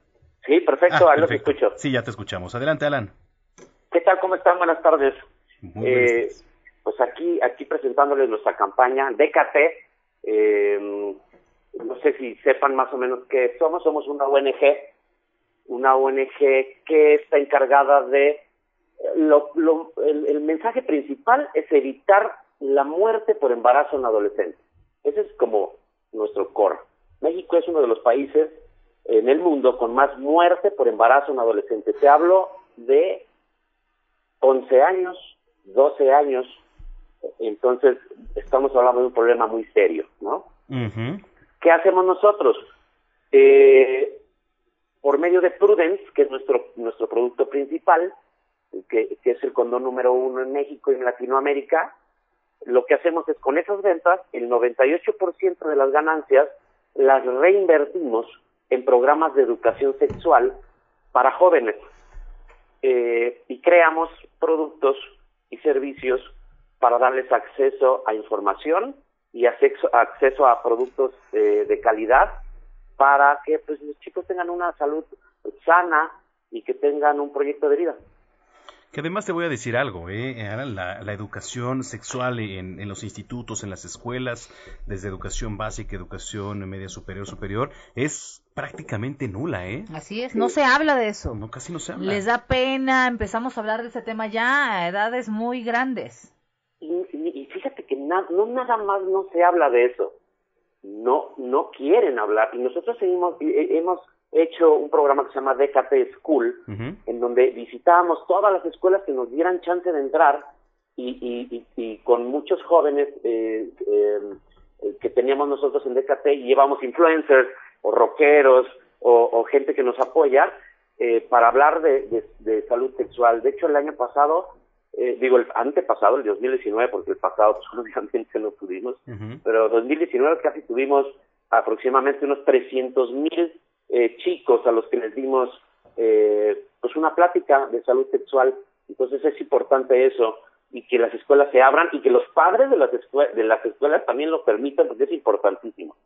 Sí, perfecto, Ah, ahí los escucho. Sí, ya te escuchamos. Adelante, Alan. ¿Qué tal? ¿Cómo están? Buenas tardes. Muy Eh, pues aquí, aquí presentándoles nuestra campaña DKT. eh, no sé si sepan más o menos qué somos. Somos una ONG, una ONG que está encargada de lo, lo- el, el mensaje principal es evitar la muerte por embarazo en adolescentes. Ese es como nuestro core. México es uno de los países en el mundo con más muerte por embarazo en adolescentes. Te hablo de 11 años, 12 años, entonces estamos hablando de un problema muy serio, ¿no? Ujú. ¿Qué hacemos nosotros? Eh, por medio de Prudence, que es nuestro, nuestro producto principal, que, que es el condón número uno en México y en Latinoamérica, lo que hacemos es con esas ventas, el 98% de las ganancias las reinvertimos en programas de educación sexual para jóvenes eh, y creamos productos y servicios para darles acceso a información y acceso, acceso a productos eh, de calidad para que pues los chicos tengan una salud sana y que tengan un proyecto de vida. Que además te voy a decir algo, ¿eh? La educación sexual en, en los institutos, en las escuelas, desde educación básica, educación media superior, superior, es prácticamente nula, ¿eh? Así es, no se habla de eso. No, casi no se habla. Les da pena, empezamos a hablar de ese tema ya a edades muy grandes. Y, y- y fíjate que na- no nada más no se habla de eso, no no quieren hablar. Y nosotros seguimos hemos hecho un programa que se llama DKT School en donde visitábamos todas las escuelas que nos dieran chance de entrar y, y- y- y con muchos jóvenes eh, eh, eh, que teníamos nosotros en DKT y llevamos influencers o rockeros o, o gente que nos apoya eh, para hablar de, de- de salud sexual. De hecho, el año pasado, eh, digo el antepasado, el 2019, porque el pasado pues obviamente no pudimos, pero 2019 casi tuvimos aproximadamente unos 300 mil eh, chicos a los que les dimos eh, pues una plática de salud sexual. Entonces es importante eso y que las escuelas se abran y que los padres de las, de las escuelas también lo permitan porque es importantísimo.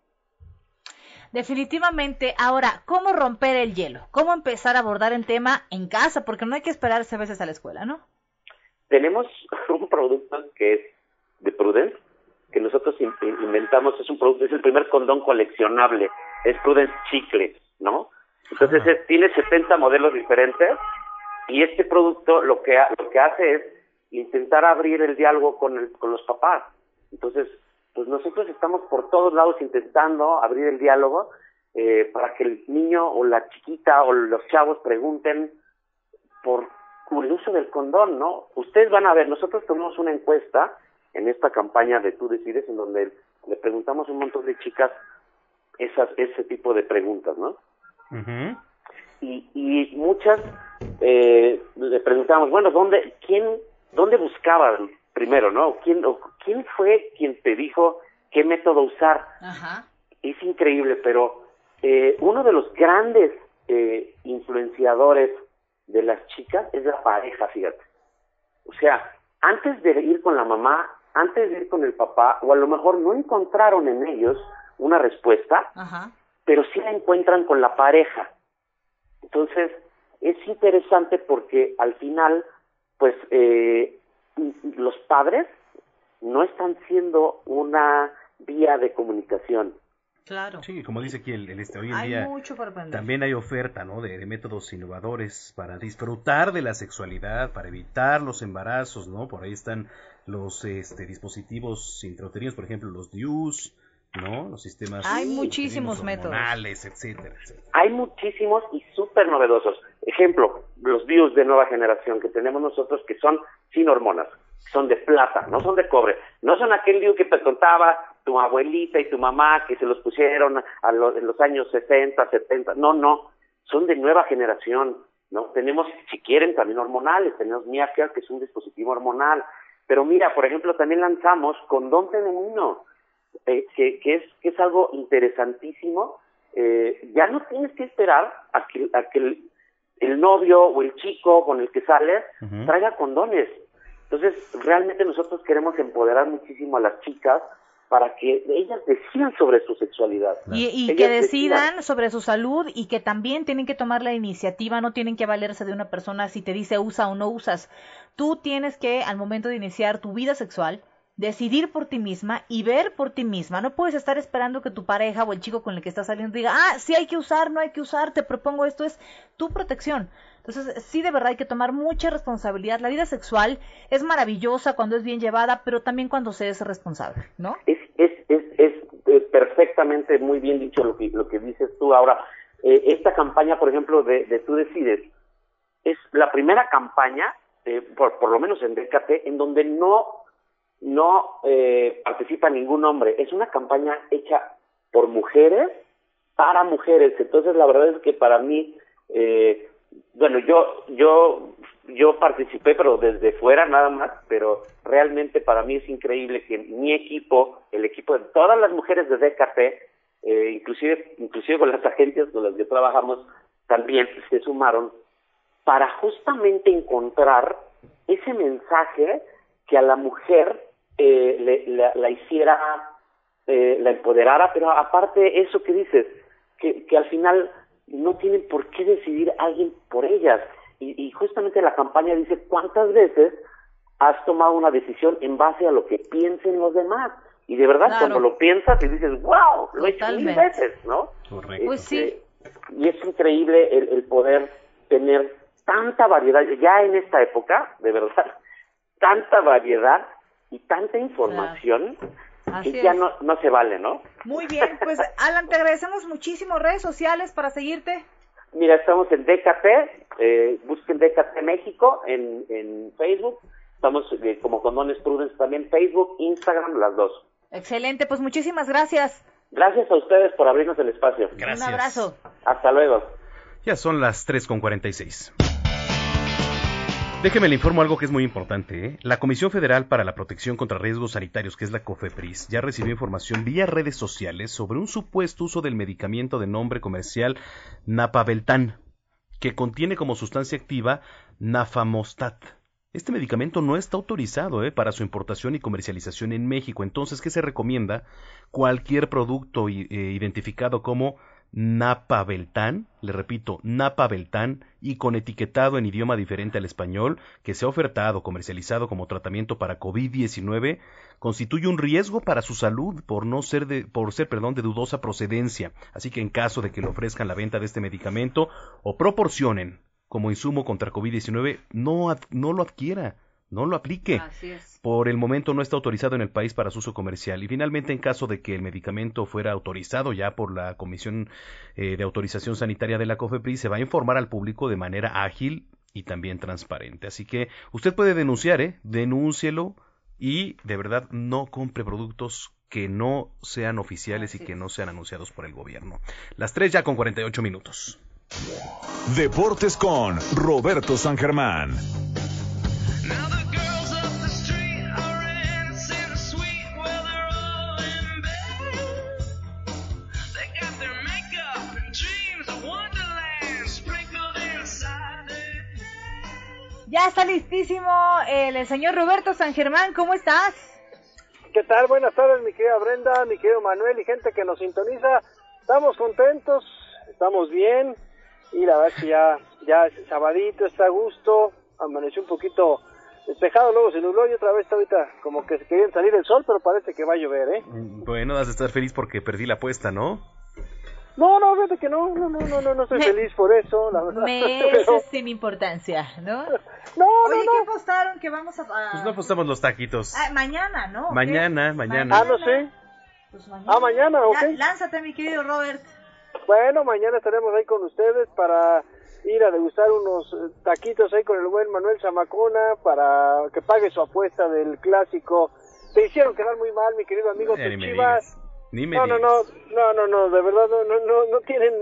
Definitivamente, ahora, ¿cómo romper el hielo? ¿Cómo empezar a abordar el tema en casa? Porque no hay que esperarse a veces a la escuela, ¿no? Tenemos un producto que es de Prudence, que nosotros in- in- inventamos, es un producto, es el primer condón coleccionable, es Prudence Chicle, ¿no? Entonces es- tiene 70 modelos diferentes y este producto lo que ha- lo que hace es intentar abrir el diálogo con el- con los papás. Entonces, pues nosotros estamos por todos lados intentando abrir el diálogo eh, para que el niño o la chiquita o los chavos pregunten por el uso del condón, ¿no? Ustedes van a ver, nosotros tomamos una encuesta en esta campaña de Tú Decides, en donde le preguntamos a un montón de chicas esas, ese tipo de preguntas, ¿no? Y, y muchas eh, le preguntamos, bueno, ¿dónde, quién, dónde buscaban primero, no? ¿Quién, o quién fue quien te dijo qué método usar? Ajá. es increíble, pero eh, uno de los grandes eh, influenciadores de las chicas es la pareja, fíjate. O sea, antes de ir con la mamá, antes de ir con el papá, o a lo mejor no encontraron en ellos una respuesta, Ajá. pero sí la encuentran con la pareja. Entonces, es interesante porque al final, pues, eh, los padres no están siendo una vía de comunicación. Claro. Sí, como dice aquí el, el este, hoy en Hay día mucho para aprender. también hay oferta, ¿no? De, de métodos innovadores para disfrutar de la sexualidad, para evitar los embarazos, ¿no? Por ahí están los este, dispositivos intrauterinos, por ejemplo, los DIUs, ¿no? Los sistemas Hay muchísimos métodos. etcétera, etcétera. Hay muchísimos y súper novedosos. Ejemplo, los DIUs de nueva generación que tenemos nosotros que son sin hormonas, son de plata, no son de cobre. No son aquel DIU que te contaba tu abuelita y tu mamá que se los pusieron a lo- en los años 60, 70. No, no, son de nueva generación. ¿no? Tenemos, si quieren, también hormonales. Tenemos Miacare, que es un dispositivo hormonal. Pero mira, por ejemplo, también lanzamos condón femenino, eh, que, que, es, que es algo interesantísimo. Eh, ya no tienes que esperar a que, a que el, el novio o el chico con el que sales traiga condones. Entonces, realmente nosotros queremos empoderar muchísimo a las chicas para que ellas decidan sobre su sexualidad. Y, que decidan sobre su salud y que también tienen que tomar la iniciativa, no tienen que valerse de una persona si te dice usa o no usas. Tú tienes que, al momento de iniciar tu vida sexual, decidir por ti misma y ver por ti misma. No puedes estar esperando que tu pareja o el chico con el que estás saliendo diga, ah, sí hay que usar, no hay que usar, te propongo esto, es tu protección. Entonces, sí, de verdad hay que tomar mucha responsabilidad. La vida sexual es maravillosa cuando es bien llevada, pero también cuando se es responsable, ¿no? Es, es, es, es eh, perfectamente muy bien dicho lo que, lo que dices tú. Ahora, eh, esta campaña, por ejemplo, de, de Tú Decides, es la primera campaña, eh, por, por lo menos en DKT, en donde no, no eh, participa ningún hombre. Es una campaña hecha por mujeres para mujeres. Entonces, la verdad es que para mí, eh, bueno, yo, yo, yo participé, pero desde fuera nada más, pero realmente para mí es increíble que mi equipo, el equipo de todas las mujeres de DKT, eh, inclusive, inclusive con las agencias con las que trabajamos, también se sumaron para justamente encontrar ese mensaje que a la mujer eh, le, la, la hiciera, eh, la empoderara, pero aparte eso que dices, que, que al final no tienen por qué decidir alguien por ellas. Y, y justamente la campaña dice cuántas veces has tomado una decisión en base a lo que piensen los demás. Y de verdad, Claro. cuando lo piensas y dices, wow, lo he hecho mil Totalmente. veces, ¿no? Correcto. Pues sí. Y es increíble el, el poder tener tanta variedad, ya en esta época, de verdad, tanta variedad y tanta información Así que ya no, no se vale, ¿no? Muy bien, pues Alan, te agradecemos muchísimo redes sociales para seguirte. Mira, estamos en DKT, eh, busquen DKT México en, en Facebook, estamos eh, como Condones Prudence también Facebook, Instagram, las dos. Excelente, pues muchísimas gracias. Gracias a ustedes por abrirnos el espacio. Un abrazo. Hasta luego. Ya son las 3.46. Déjeme le informo algo que es muy importante. ¿eh? La Comisión Federal para la Protección contra Riesgos Sanitarios, que es la COFEPRIS, ya recibió información vía redes sociales sobre un supuesto uso del medicamento de nombre comercial Napaveltan, que contiene como sustancia activa nafamostat. Este medicamento no está autorizado ¿eh? para su importación y comercialización en México. Entonces, ¿qué se recomienda? Cualquier producto eh, identificado como Napaveltan, le repito, Napaveltan, y con etiquetado en idioma diferente al español, que sea ofertado o comercializado como tratamiento para COVID-19, constituye un riesgo para su salud por no ser de, por ser, perdón, de dudosa procedencia. Así que en caso de que le ofrezcan la venta de este medicamento o proporcionen como insumo contra COVID-19, no, ad- no lo adquiera, no lo aplique. Así es. Por el momento no está autorizado en el país para su uso comercial. Y finalmente, en caso de que el medicamento fuera autorizado ya por la Comisión eh, de Autorización Sanitaria de la COFEPRIS, se va a informar al público de manera ágil y también transparente. Así que usted puede denunciar, ¿eh? Denúncielo y de verdad no compre productos que no sean oficiales y que no sean anunciados por el gobierno. Las 3 ya con 48 minutos. Deportes con Roberto San Germán. Ya está listísimo el, el señor Roberto San Germán, ¿cómo estás? ¿Qué tal? Buenas tardes, mi querida Brenda, mi querido Manuel y gente que nos sintoniza. Estamos contentos, estamos bien y la verdad es que ya, ya es sabadito, está a gusto, amaneció un poquito despejado, luego se nubló y otra vez está ahorita como que se querían salir el sol, pero parece que va a llover, ¿eh? Bueno, has de estar feliz porque perdí la apuesta, ¿no? No, no, fíjate que no, no, no, no, no, no estoy Me- feliz por eso, la verdad. Meses Pero- sin importancia, ¿no? No, Oye, ¿qué apostaron que vamos a...? Pues no apostamos los taquitos. Ah, mañana, ¿no? ¿Qué? Mañana, mañana. Ah, no sé. Pues Ah, mañana, ok. Ya, lánzate, mi querido Robert. Bueno, mañana estaremos ahí con ustedes para ir a degustar unos eh, taquitos ahí con el buen Manuel Zamacona para que pague su apuesta del clásico. Te hicieron quedar muy mal, mi querido amigo, Ya tus me chivas. Ni me No, no, no, no, no, no, de verdad no, no, no, no tienen,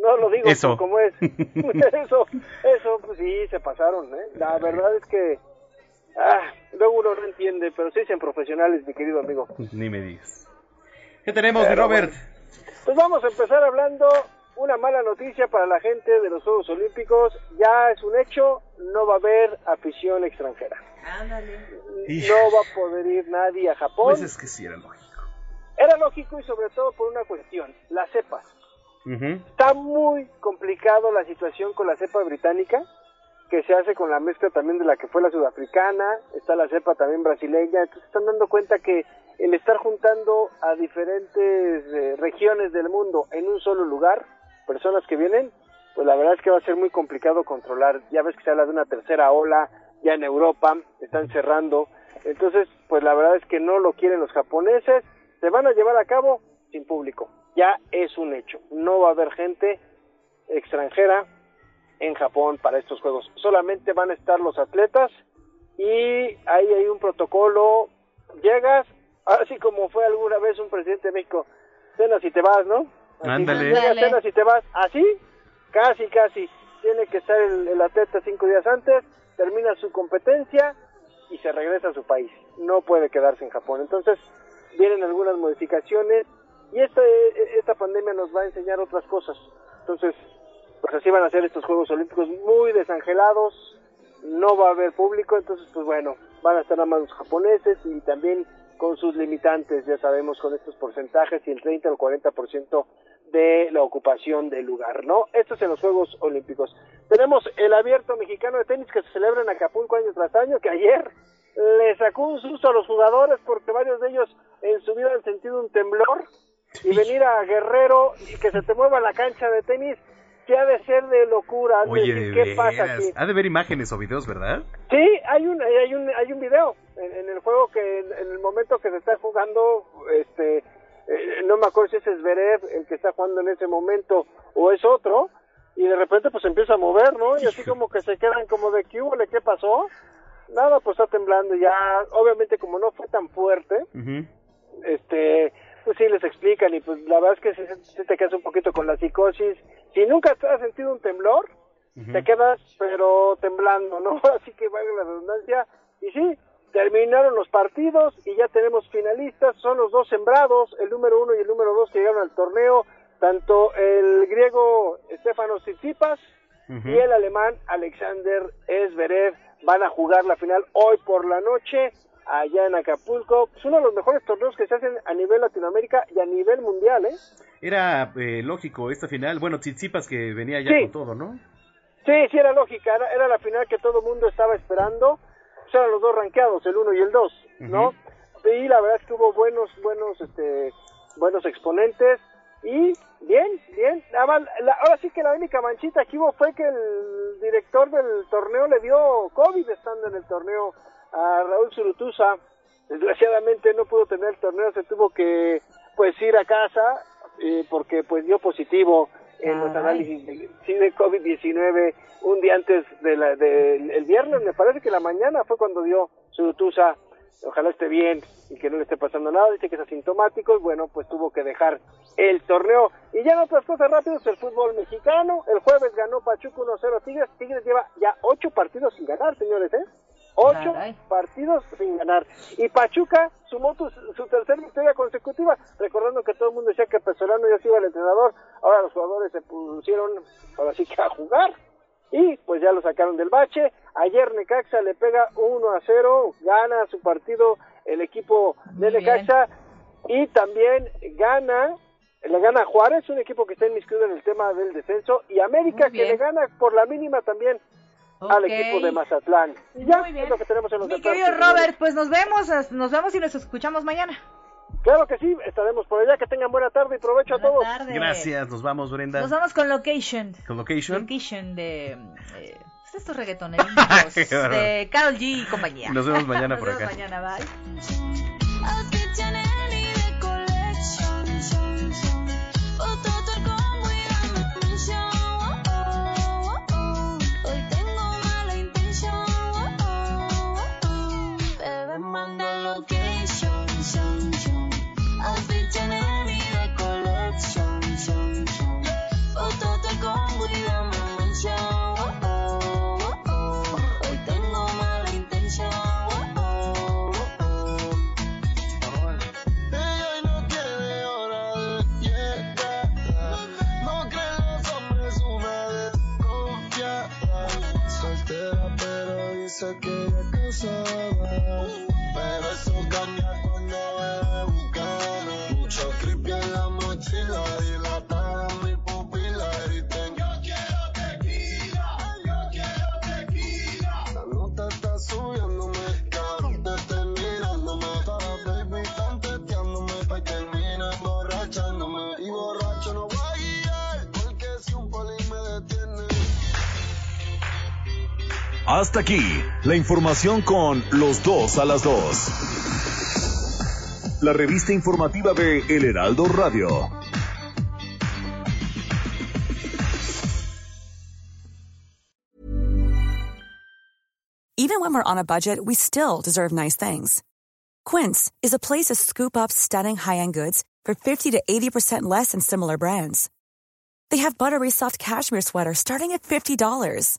no lo digo Eso. como es. eso, eso, pues sí, se pasaron, ¿eh? La verdad es que Ah, luego uno no entiende, pero se dicen profesionales, mi querido amigo. Ni me digas. ¿Qué tenemos, Pero Robert? Pues vamos a empezar hablando una mala noticia para la gente de los Juegos Olímpicos. Ya es un hecho, no va a haber afición extranjera. No va a poder ir nadie a Japón. Pues es que sí era lógico. Era lógico y sobre todo por una cuestión, las cepas. Ujú. Está muy complicado la situación con la cepa británica, que se hace con la mezcla también de la que fue la sudafricana, está la cepa también brasileña, entonces están dando cuenta que el estar juntando a diferentes eh, regiones del mundo en un solo lugar, personas que vienen, pues la verdad es que va a ser muy complicado controlar. Ya ves que se habla de una tercera ola, ya en Europa están cerrando, entonces pues la verdad es que no lo quieren los japoneses, se van a llevar a cabo sin público, ya es un hecho, no va a haber gente extranjera en Japón para estos juegos. Solamente van a estar los atletas y ahí hay un protocolo. Llegas, así como fue alguna vez un presidente de México, cenas y te vas, ¿no? Así, Ándale. llegas, cenas y te vas, así, casi, casi. Tiene que estar el, el atleta cinco días antes, termina su competencia y se regresa a su país. No puede quedarse en Japón. Entonces, vienen algunas modificaciones y esta, esta pandemia nos va a enseñar otras cosas. Entonces, pues así van a ser estos Juegos Olímpicos muy desangelados, no va a haber público, entonces pues bueno, van a estar nada más los japoneses y también con sus limitantes, ya sabemos, con estos porcentajes y el 30 al 40% de la ocupación del lugar, ¿no? Esto es en los Juegos Olímpicos. Tenemos el abierto mexicano de tenis que se celebra en Acapulco año tras año, que ayer le sacó un susto a los jugadores porque varios de ellos en su vida han sentido un temblor y venir a Guerrero y que se te mueva la cancha de tenis, que ha de ser de locura. Oye, de ¿qué pasa aquí? Ha de ver imágenes o videos, ¿verdad? Sí, hay un, hay un, hay un video en, en el juego que en, en el momento que se está jugando, este, eh, no me acuerdo si es Zverev el que está jugando en ese momento o es otro, y de repente pues empieza a mover, ¿no? Y así como que se quedan como de ¿qué hubo? ¿Qué pasó? Nada, pues está temblando ya, obviamente como no fue tan fuerte, este pues sí les explican y pues la verdad es que sí, sí te quedas un poquito con la psicosis. Si nunca has sentido un temblor te quedas pero temblando no así que valga la redundancia. Y sí terminaron los partidos y ya tenemos finalistas son los dos sembrados el número uno y el número dos que llegaron al torneo tanto el griego Stefanos Tsitsipas y el alemán Alexander Zverev van a jugar la final hoy por la noche allá en Acapulco. Es uno de los mejores torneos que se hacen a nivel Latinoamérica y a nivel mundial, ¿eh? Era eh, lógico esta final. Bueno, Tsitsipas que venía ya Sí. con todo, ¿no? Sí, sí, era lógica. Era, era la final que todo el mundo estaba esperando. Pues eran los dos rankeados, el uno y el dos, ¿no? Y la verdad es que hubo buenos, buenos, este, buenos exponentes. Y bien, bien. Nada más, la- ahora sí que la única manchita que hubo fue que el director del torneo le dio COVID estando en el torneo a Raúl Surutusa. Desgraciadamente no pudo tener el torneo, se tuvo que pues ir a casa eh, porque pues dio positivo en los análisis de, de COVID-19 un día antes de del el viernes, me parece que la mañana fue cuando dio Surutusa. Ojalá esté bien y que no le esté pasando nada. Dice que es asintomático y bueno, pues tuvo que dejar el torneo. Y ya en otras cosas rápidas, el fútbol mexicano. El jueves ganó Pachuca 1-0 Tigres. Tigres lleva ya ocho partidos sin ganar, señores, ¿eh? Ocho partidos sin ganar. Y Pachuca sumó tu- su tercera victoria consecutiva, recordando que todo el mundo decía que Pesolano ya se iba el entrenador. Ahora los jugadores se pusieron, ahora sí que a jugar. Y pues ya lo sacaron del bache. Ayer Necaxa le pega 1 a 0, gana su partido el equipo de Necaxa. Y también gana, le gana Juárez, un equipo que está inmiscuido en el tema del descenso. Y América que le gana por la mínima también al equipo de Mazatlán. Y ya es lo que tenemos en los Mi deportes, querido. Robert, pues nos vemos, nos vemos y nos escuchamos mañana. Claro que sí, estaremos por allá. Que tengan buena tarde y provecho a todos. tarde. Gracias, nos vamos, Brenda. Nos vamos con Location. ¿Con Location? Location de... Eh, pues estos reggaetoneros de Carol G y compañía. Nos vemos mañana Nos por vemos acá. mañana, bye. Outfit ella Hasta aquí, la información con los dos a las dos. La revista informativa de El Heraldo Radio. Even when we're on a budget, we still deserve nice things. Quince is a place to scoop up stunning high-end goods for 50 to 80% less than similar brands. They have buttery soft cashmere sweaters starting at $50,